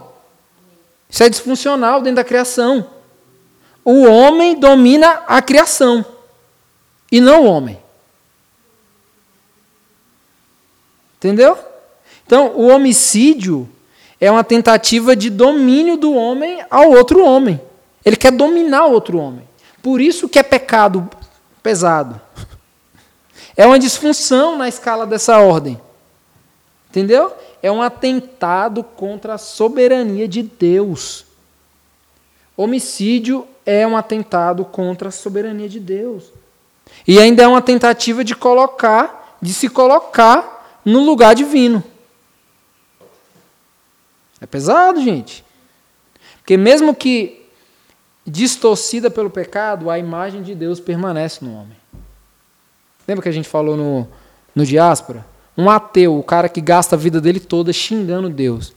Isso é disfuncional dentro da criação. O homem domina a criação e não o homem. Entendeu? Então, o homicídio é uma tentativa de domínio do homem ao outro homem. Ele quer dominar o outro homem. Por isso que é pecado pesado. É uma disfunção na escala dessa ordem. Entendeu? é um atentado contra a soberania de Deus. Homicídio é um atentado contra a soberania de Deus. E ainda é uma tentativa de colocar, de se colocar no lugar divino. É pesado, gente. Porque mesmo que distorcida pelo pecado, a imagem de Deus permanece no homem. Lembra que a gente falou no, no diáspora? Um ateu, o cara que gasta a vida dele toda xingando Deus,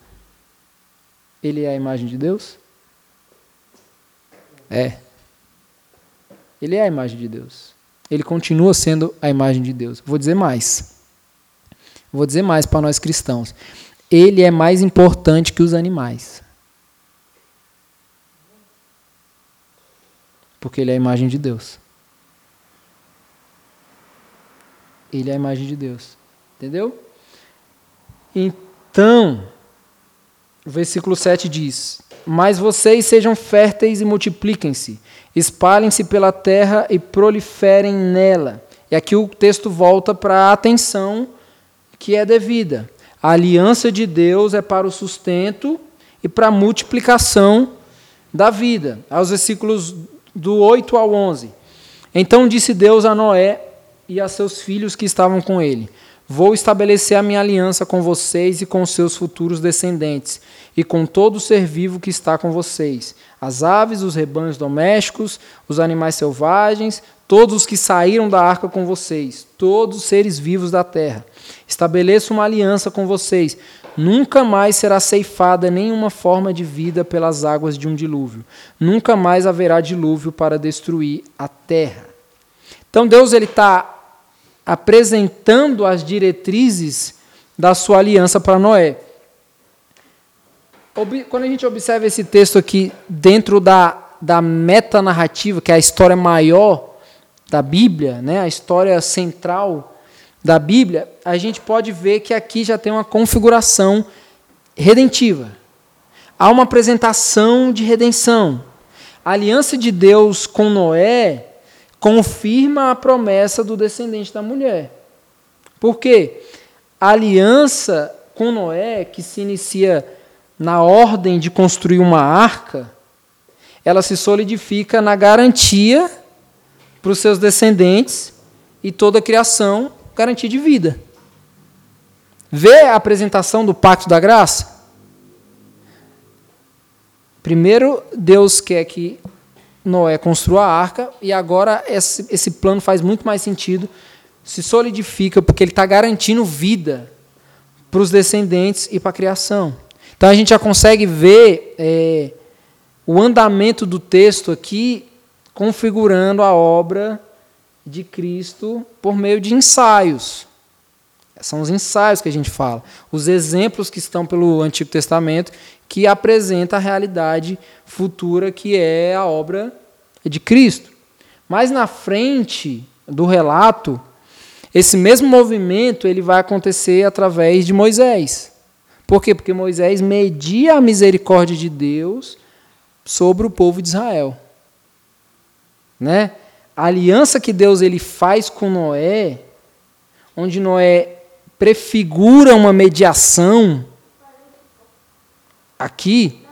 ele é a imagem de Deus? É. Ele é a imagem de Deus. Ele continua sendo a imagem de Deus. Vou dizer mais. Vou dizer mais para nós cristãos. Ele é mais importante que os animais. Porque ele é a imagem de Deus. Ele é a imagem de Deus. Entendeu? Então, o versículo 7 diz: Mas vocês sejam férteis e multipliquem-se, espalhem-se pela terra e proliferem nela. E aqui o texto volta para a atenção que é devida. A aliança de Deus é para o sustento e para a multiplicação da vida. Aos versículos do 8 ao 11. Então disse Deus a Noé e a seus filhos que estavam com ele: Vou estabelecer a minha aliança com vocês e com seus futuros descendentes, e com todo ser vivo que está com vocês: as aves, os rebanhos domésticos, os animais selvagens, todos os que saíram da arca com vocês, todos os seres vivos da terra. Estabeleço uma aliança com vocês. Nunca mais será ceifada nenhuma forma de vida pelas águas de um dilúvio. Nunca mais haverá dilúvio para destruir a terra. Então Deus ele está apresentando as diretrizes da sua aliança para Noé. Quando a gente observa esse texto aqui dentro da, da metanarrativa, que é a história maior da Bíblia, né, a história central da Bíblia, a gente pode ver que aqui já tem uma configuração redentiva. Há uma apresentação de redenção. A aliança de Deus com Noé confirma a promessa do descendente da mulher. Por quê? A aliança com Noé, que se inicia na ordem de construir uma arca, ela se solidifica na garantia para os seus descendentes e toda a criação, garantia de vida. Vê a apresentação do pacto da graça? Primeiro, Deus quer que Noé construa a arca e agora esse, esse plano faz muito mais sentido, se solidifica, porque ele está garantindo vida para os descendentes e para a criação. Então a gente já consegue ver é, o andamento do texto aqui configurando a obra de Cristo por meio de ensaios. São os ensaios que a gente fala, os exemplos que estão pelo Antigo Testamento que apresenta a realidade futura que é a obra de Cristo. Mas na frente do relato, esse mesmo movimento ele vai acontecer através de Moisés. Por quê? Porque Moisés media a misericórdia de Deus sobre o povo de Israel. Né? A aliança que Deus ele faz com Noé, onde Noé prefigura uma mediação aqui,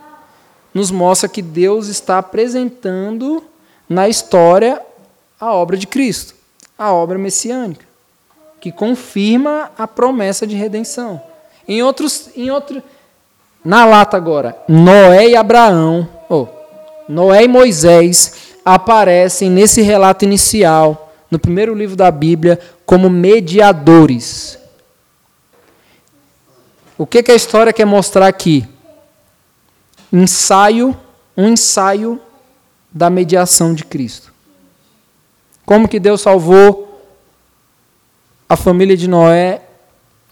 nos mostra que Deus está apresentando na história a obra de Cristo, a obra messiânica, que confirma a promessa de redenção. Em outros, em outro, na lata agora, Noé e Abraão, oh, Noé e Moisés aparecem nesse relato inicial, no primeiro livro da Bíblia, como mediadores. O que, que a história quer mostrar aqui? Ensaio, um ensaio da mediação de Cristo. Como que Deus salvou a família de Noé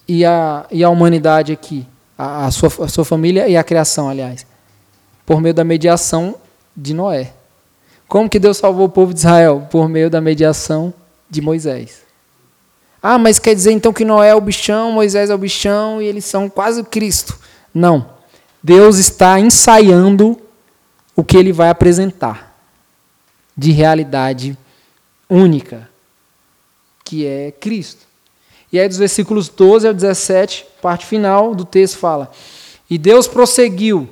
e a, e a humanidade aqui, a, a, sua, a sua família e a criação, aliás, por meio da mediação de Noé. Como que Deus salvou o povo de Israel? Por meio da mediação de Moisés. Ah, mas quer dizer então que Noé é o bichão, Moisés é o bichão e eles são quase o Cristo. Não. Deus está ensaiando o que ele vai apresentar de realidade única, que é Cristo. E aí, dos versículos 12 ao 17, parte final do texto fala: E Deus prosseguiu: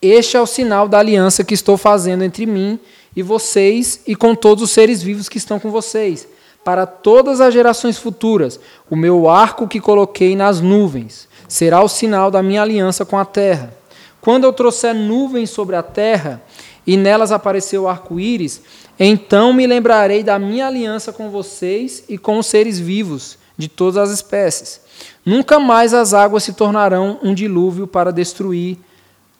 Este é o sinal da aliança que estou fazendo entre mim e vocês e com todos os seres vivos que estão com vocês, para todas as gerações futuras. O meu arco que coloquei nas nuvens será o sinal da minha aliança com a terra. Quando eu trouxer nuvens sobre a terra e nelas apareceu o arco-íris, então me lembrarei da minha aliança com vocês e com os seres vivos de todas as espécies. Nunca mais as águas se tornarão um dilúvio para destruir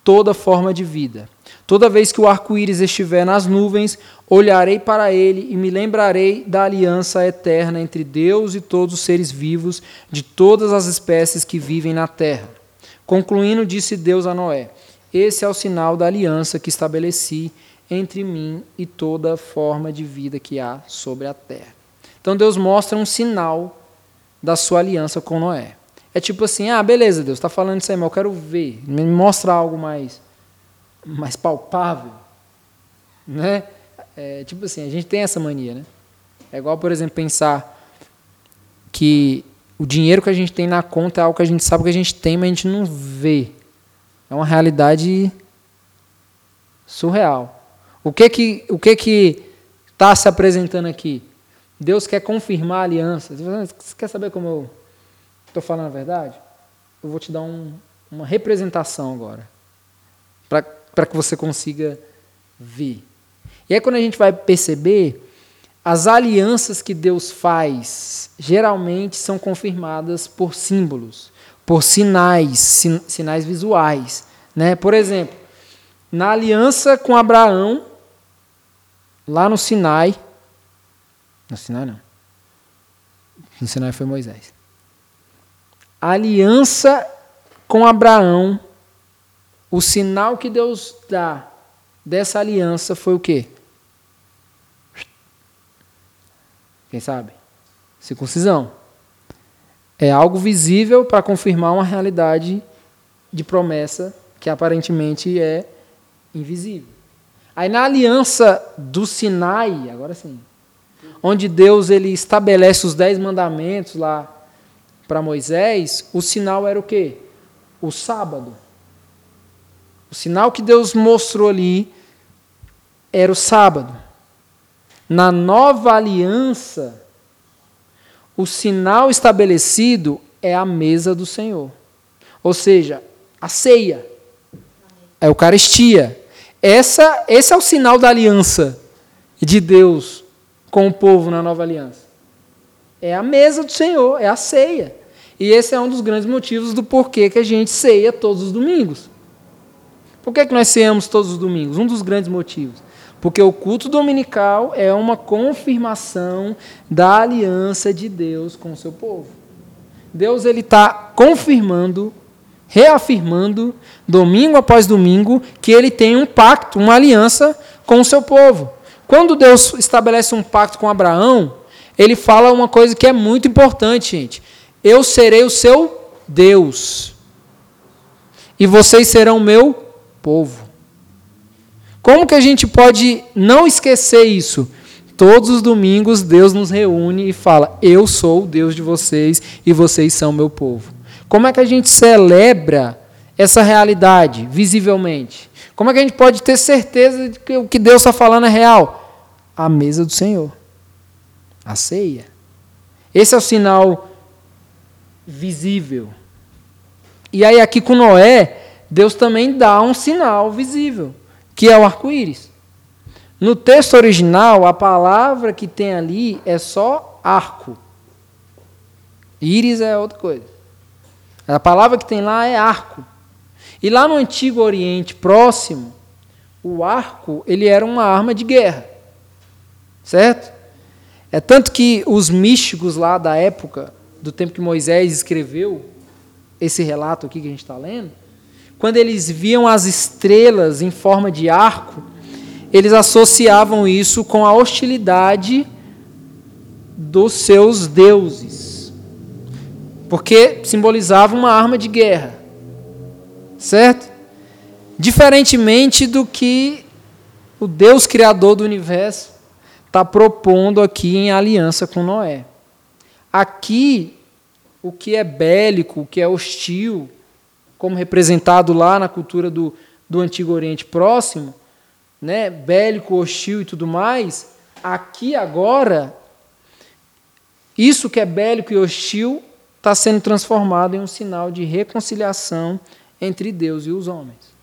toda forma de vida. Toda vez que o arco-íris estiver nas nuvens, olharei para ele e me lembrarei da aliança eterna entre Deus e todos os seres vivos de todas as espécies que vivem na terra. Concluindo, disse Deus a Noé: esse é o sinal da aliança que estabeleci entre mim e toda forma de vida que há sobre a terra. Então Deus mostra um sinal da sua aliança com Noé. É tipo assim, ah, beleza, Deus está falando isso aí, mas eu quero ver, me mostra algo mais, mais palpável, né? É, tipo assim, a gente tem essa mania, né? É igual, por exemplo, pensar que o dinheiro que a gente tem na conta é algo que a gente sabe que a gente tem, mas a gente não vê. É uma realidade surreal. O que que o que que está se apresentando aqui? Deus quer confirmar a aliança. Você quer saber como eu Estou falando a verdade? Eu vou te dar um, uma representação agora, para que você consiga ver. E aí, quando a gente vai perceber, as alianças que Deus faz geralmente são confirmadas por símbolos, por sinais, sin sinais visuais. Né? Por exemplo, na aliança com Abraão, lá no Sinai. No Sinai não. No Sinai foi Moisés. A aliança com Abraão, o sinal que Deus dá dessa aliança foi o quê? Quem sabe? Circuncisão. É algo visível para confirmar uma realidade de promessa que aparentemente é invisível. Aí na aliança do Sinai, agora sim, onde Deus ele estabelece os dez mandamentos lá para Moisés, o sinal era o quê? O sábado. O sinal que Deus mostrou ali era o sábado. Na nova aliança, o sinal estabelecido é a mesa do Senhor. Ou seja, a ceia. É a Eucaristia. Essa, esse é o sinal da aliança de Deus com o povo na nova aliança. É a mesa do Senhor, é a ceia. E esse é um dos grandes motivos do porquê que a gente ceia todos os domingos. Por que, que nós ceamos todos os domingos? Um dos grandes motivos. Porque o culto dominical é uma confirmação da aliança de Deus com o seu povo. Deus ele está confirmando reafirmando, domingo após domingo, que ele tem um pacto, uma aliança com o seu povo. Quando Deus estabelece um pacto com Abraão, ele fala uma coisa que é muito importante, gente. Eu serei o seu Deus, e vocês serão meu povo. Como que a gente pode não esquecer isso? Todos os domingos Deus nos reúne e fala: Eu sou o Deus de vocês e vocês são meu povo. Como é que a gente celebra essa realidade visivelmente? Como é que a gente pode ter certeza de que o que Deus está falando é real? A mesa do Senhor, a ceia. Esse é o sinal visível. E aí, aqui com Noé, Deus também dá um sinal visível, que é o arco-íris. No texto original, a palavra que tem ali é só arco. Íris é outra coisa. A palavra que tem lá é arco. E lá no Antigo Oriente Próximo, o arco ele era uma arma de guerra. Certo? É tanto que os místicos lá da época, do tempo que Moisés escreveu esse relato aqui que a gente está lendo, quando eles viam as estrelas em forma de arco, eles associavam isso com a hostilidade dos seus deuses porque simbolizava uma arma de guerra. Certo? Diferentemente do que o Deus Criador do universo está propondo aqui em aliança com Noé. Aqui, o que é bélico, o que é hostil, como representado lá na cultura do, do Antigo Oriente Próximo, né, bélico, hostil e tudo mais, aqui agora, isso que é bélico e hostil está sendo transformado em um sinal de reconciliação entre Deus e os homens.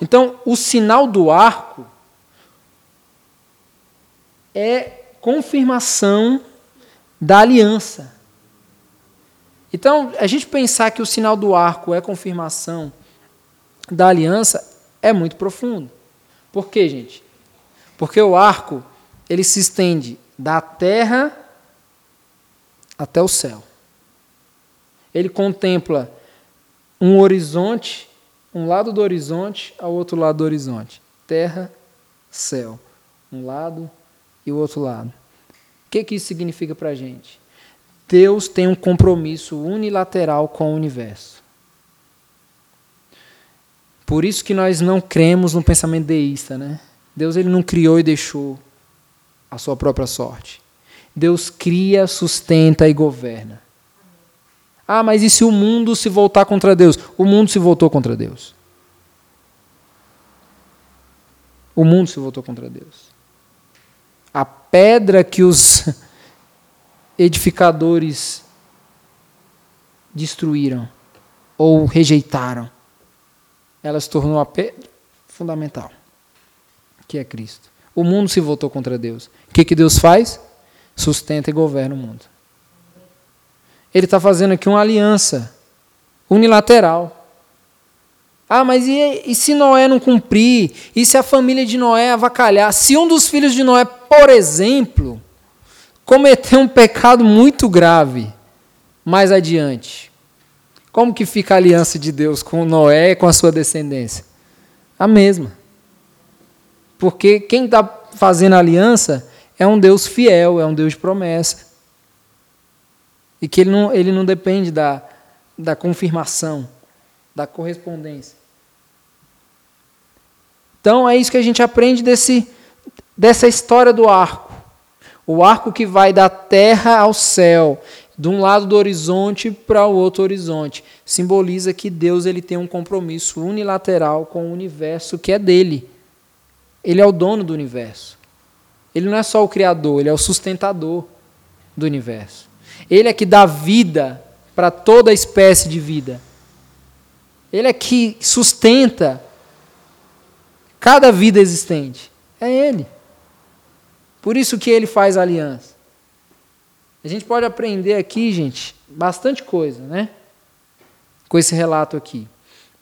Então, o sinal do arco é confirmação da aliança. Então, a gente pensar que o sinal do arco é confirmação da aliança é muito profundo. Por quê, gente? Porque o arco ele se estende da terra até o céu. Ele contempla um horizonte, um lado do horizonte ao outro lado do horizonte. Terra, céu. Um lado e o outro lado. O que, que isso significa para a gente? Deus tem um compromisso unilateral com o universo. Por isso que nós não cremos no pensamento deísta, né? Deus ele não criou e deixou a sua própria sorte. Deus cria, sustenta e governa. Ah, mas e se o mundo se voltar contra Deus? O mundo se voltou contra Deus. O mundo se voltou contra Deus. A pedra que os edificadores destruíram ou rejeitaram. Ela se tornou a pedra fundamental, que é Cristo. O mundo se voltou contra Deus. O que, que Deus faz? Sustenta e governa o mundo. Ele está fazendo aqui uma aliança unilateral. Ah, mas e, e, se Noé não cumprir? E se a família de Noé avacalhar? Se um dos filhos de Noé, por exemplo, cometer um pecado muito grave mais adiante, como que fica a aliança de Deus com Noé e com a sua descendência? A mesma. Porque quem está fazendo aliança é um Deus fiel, é um Deus de promessa. E que ele não, ele não depende da, da confirmação, da correspondência. Então é isso que a gente aprende desse, dessa história do arco. O arco que vai da terra ao céu, de um lado do horizonte para o outro horizonte, simboliza que Deus ele tem um compromisso unilateral com o universo que é dele. Ele é o dono do universo. Ele não é só o criador, ele é o sustentador do universo. Ele é que dá vida para toda espécie de vida. Ele é que sustenta cada vida existente. É ele. Por isso que ele faz aliança. A gente pode aprender aqui, gente, bastante coisa, né? Com esse relato aqui.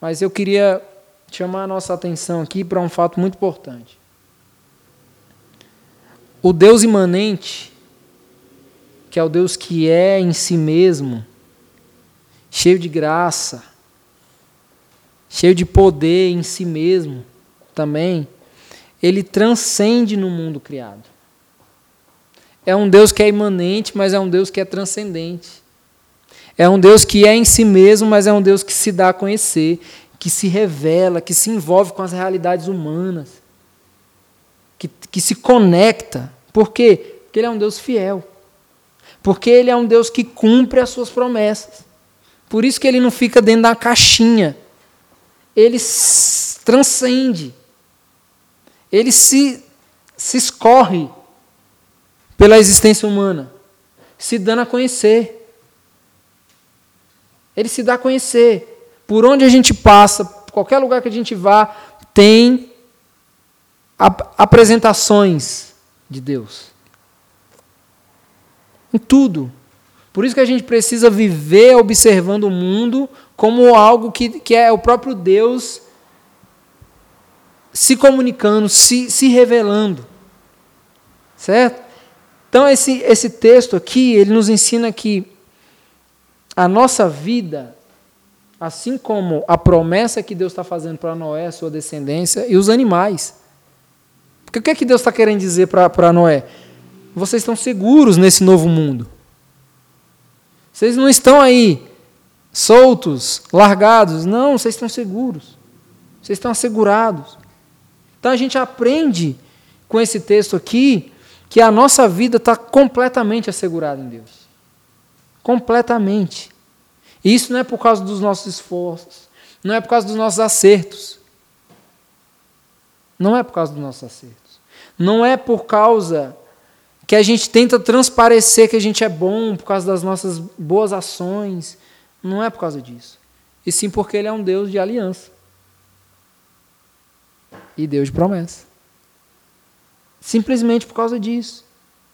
Mas eu queria chamar a nossa atenção aqui para um fato muito importante. O Deus imanente, que é o Deus que é em si mesmo, cheio de graça, cheio de poder em si mesmo também, ele transcende no mundo criado. É um Deus que é imanente, mas é um Deus que é transcendente. É um Deus que é em si mesmo, mas é um Deus que se dá a conhecer, que se revela, que se envolve com as realidades humanas, que, que se conecta. Por quê? Porque Ele é um Deus fiel. Porque Ele é um Deus que cumpre as suas promessas. Por isso que Ele não fica dentro da caixinha. Ele transcende. Ele se, se escorre pela existência humana, se dando a conhecer. Ele se dá a conhecer. Por onde a gente passa, qualquer lugar que a gente vá, tem ap apresentações de Deus. Em tudo. Por isso que a gente precisa viver observando o mundo como algo que, que é o próprio Deus se comunicando, se, se revelando. Certo? Então, esse, esse texto aqui, ele nos ensina que a nossa vida Assim como a promessa que Deus está fazendo para Noé, sua descendência, e os animais. Porque o que é que Deus está querendo dizer para Noé? Vocês estão seguros nesse novo mundo. Vocês não estão aí soltos, largados. Não, vocês estão seguros. Vocês estão assegurados. Então a gente aprende com esse texto aqui que a nossa vida está completamente assegurada em Deus. Completamente. E isso não é por causa dos nossos esforços, não é por causa dos nossos acertos. Não é por causa dos nossos acertos. Não é por causa que a gente tenta transparecer que a gente é bom por causa das nossas boas ações. Não é por causa disso. E sim porque Ele é um Deus de aliança. E Deus de promessa. Simplesmente por causa disso.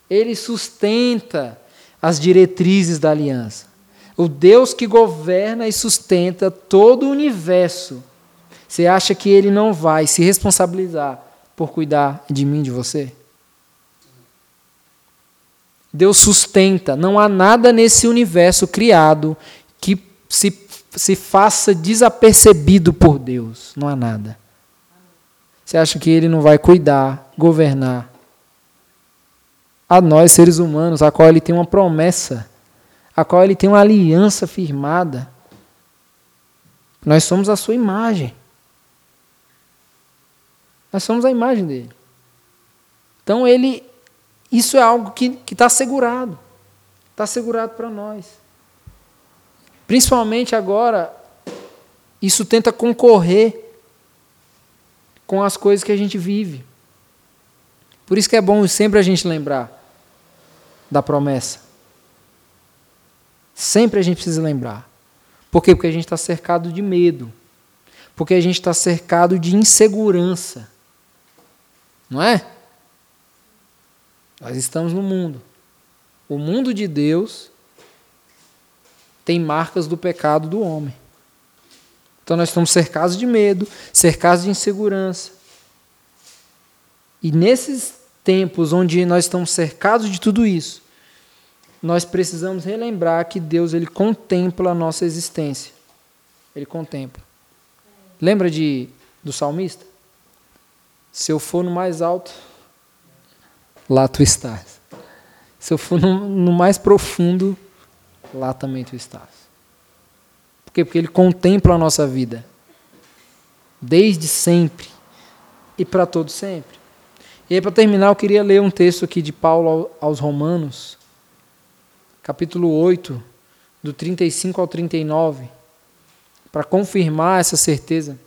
Ele sustenta as diretrizes da aliança. O Deus que governa e sustenta todo o universo. Você acha que ele não vai se responsabilizar por cuidar de mim, de você? Deus sustenta. Não há nada nesse universo criado que se, se faça desapercebido por Deus. Não há nada. Você acha que ele não vai cuidar, governar? A nós, seres humanos, a qual ele tem uma promessa a qual ele tem uma aliança firmada. Nós somos a sua imagem. Nós somos a imagem dele. Então ele, isso é algo que está assegurado. Está assegurado para nós. Principalmente agora, isso tenta concorrer com as coisas que a gente vive. Por isso que é bom sempre a gente lembrar da promessa. Sempre a gente precisa lembrar. Por quê? Porque a gente está cercado de medo. Porque a gente está cercado de insegurança. Não é? Nós estamos no mundo. O mundo de Deus tem marcas do pecado do homem. Então nós estamos cercados de medo, cercados de insegurança. E nesses tempos onde nós estamos cercados de tudo isso, nós precisamos relembrar que Deus ele contempla a nossa existência. Ele contempla. Lembra de do salmista? Se eu for no mais alto, lá tu estás. Se eu for no, no mais profundo, lá também tu estás. Por quê? Porque ele contempla a nossa vida. Desde sempre e para todo sempre. E aí, para terminar, eu queria ler um texto aqui de Paulo aos Romanos, capítulo 8, do 35 ao 39, para confirmar essa certeza.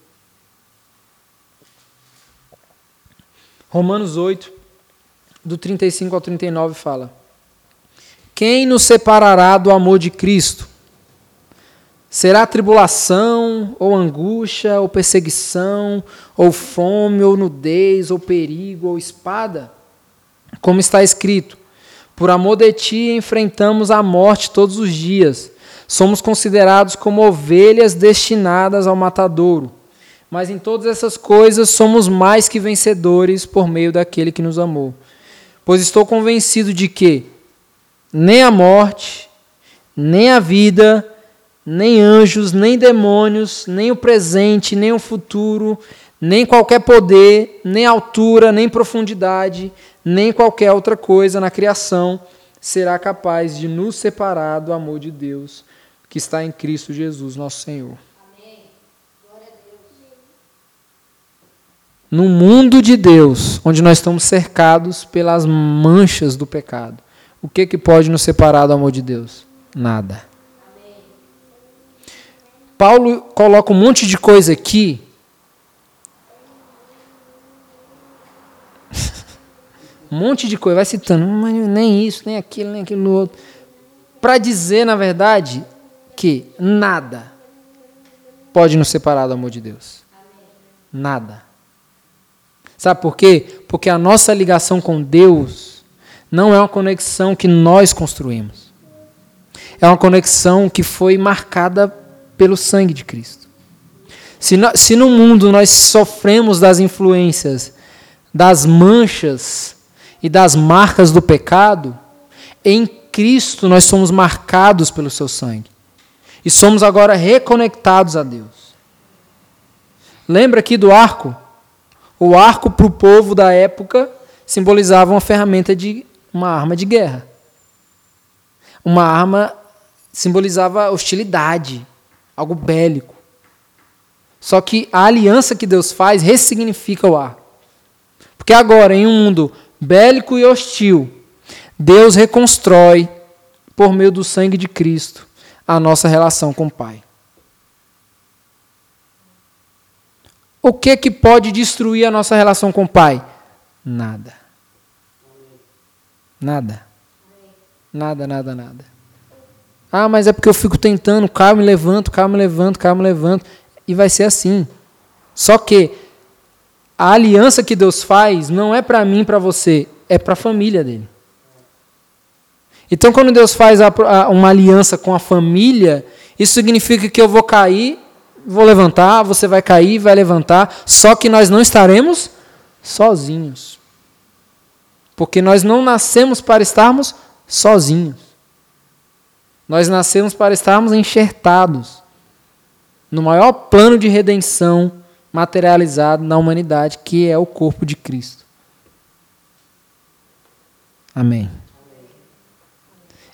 Romanos 8, do 35 ao 39 fala: Quem nos separará do amor de Cristo? Será tribulação, ou angústia, ou perseguição, ou fome, ou nudez, ou perigo, ou espada? Como está escrito: Por amor de ti enfrentamos a morte todos os dias. Somos considerados como ovelhas destinadas ao matadouro. Mas em todas essas coisas somos mais que vencedores por meio daquele que nos amou. Pois estou convencido de que nem a morte, nem a vida, nem anjos, nem demônios, nem o presente, nem o futuro, nem qualquer poder, nem altura, nem profundidade, nem qualquer outra coisa na criação será capaz de nos separar do amor de Deus que está em Cristo Jesus, nosso Senhor. No mundo de Deus, onde nós estamos cercados pelas manchas do pecado, o que, que pode nos separar do amor de Deus? Nada. Paulo coloca um monte de coisa aqui. um monte de coisa, vai citando, nem isso, nem aquilo, nem aquilo outro. Para dizer, na verdade, que nada pode nos separar do amor de Deus. Nada. Sabe por quê? Porque a nossa ligação com Deus não é uma conexão que nós construímos. É uma conexão que foi marcada pelo sangue de Cristo. Se, no, se no mundo nós sofremos das influências, das manchas e das marcas do pecado, em Cristo nós somos marcados pelo seu sangue. E somos agora reconectados a Deus. Lembra aqui do arco? O arco para o povo da época simbolizava uma ferramenta de uma arma de guerra. Uma arma simbolizava hostilidade, algo bélico. Só que a aliança que Deus faz ressignifica o ar. Porque agora, em um mundo bélico e hostil, Deus reconstrói, por meio do sangue de Cristo, a nossa relação com o Pai. O que que pode destruir a nossa relação com o Pai? Nada. Nada. Nada, nada, nada. Ah, mas é porque eu fico tentando, caio, me levanto, caio, me levanto, caio, me levanto. E vai ser assim. Só que a aliança que Deus faz não é para mim, para você, é para a família dele. Então, quando Deus faz a, a, uma aliança com a família, isso significa que eu vou cair, vou levantar, você vai cair, vai levantar, só que nós não estaremos sozinhos. Porque nós não nascemos para estarmos sozinhos. Nós nascemos para estarmos enxertados no maior plano de redenção materializado na humanidade, que é o corpo de Cristo. Amém.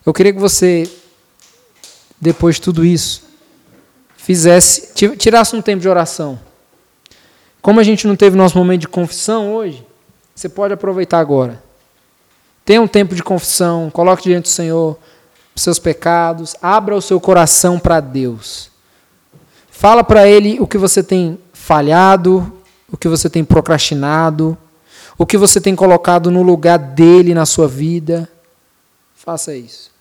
Eu queria que você, depois de tudo isso, fizesse, tirasse um tempo de oração. Como a gente não teve nosso momento de confissão hoje, você pode aproveitar agora. Tenha um tempo de confissão, coloque diante do Senhor seus pecados, abra o seu coração para Deus. Fala para Ele o que você tem falhado, o que você tem procrastinado, o que você tem colocado no lugar dele na sua vida. Faça isso.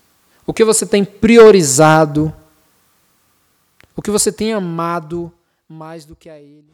O que você tem priorizado. porque você tem amado mais do que a Ele.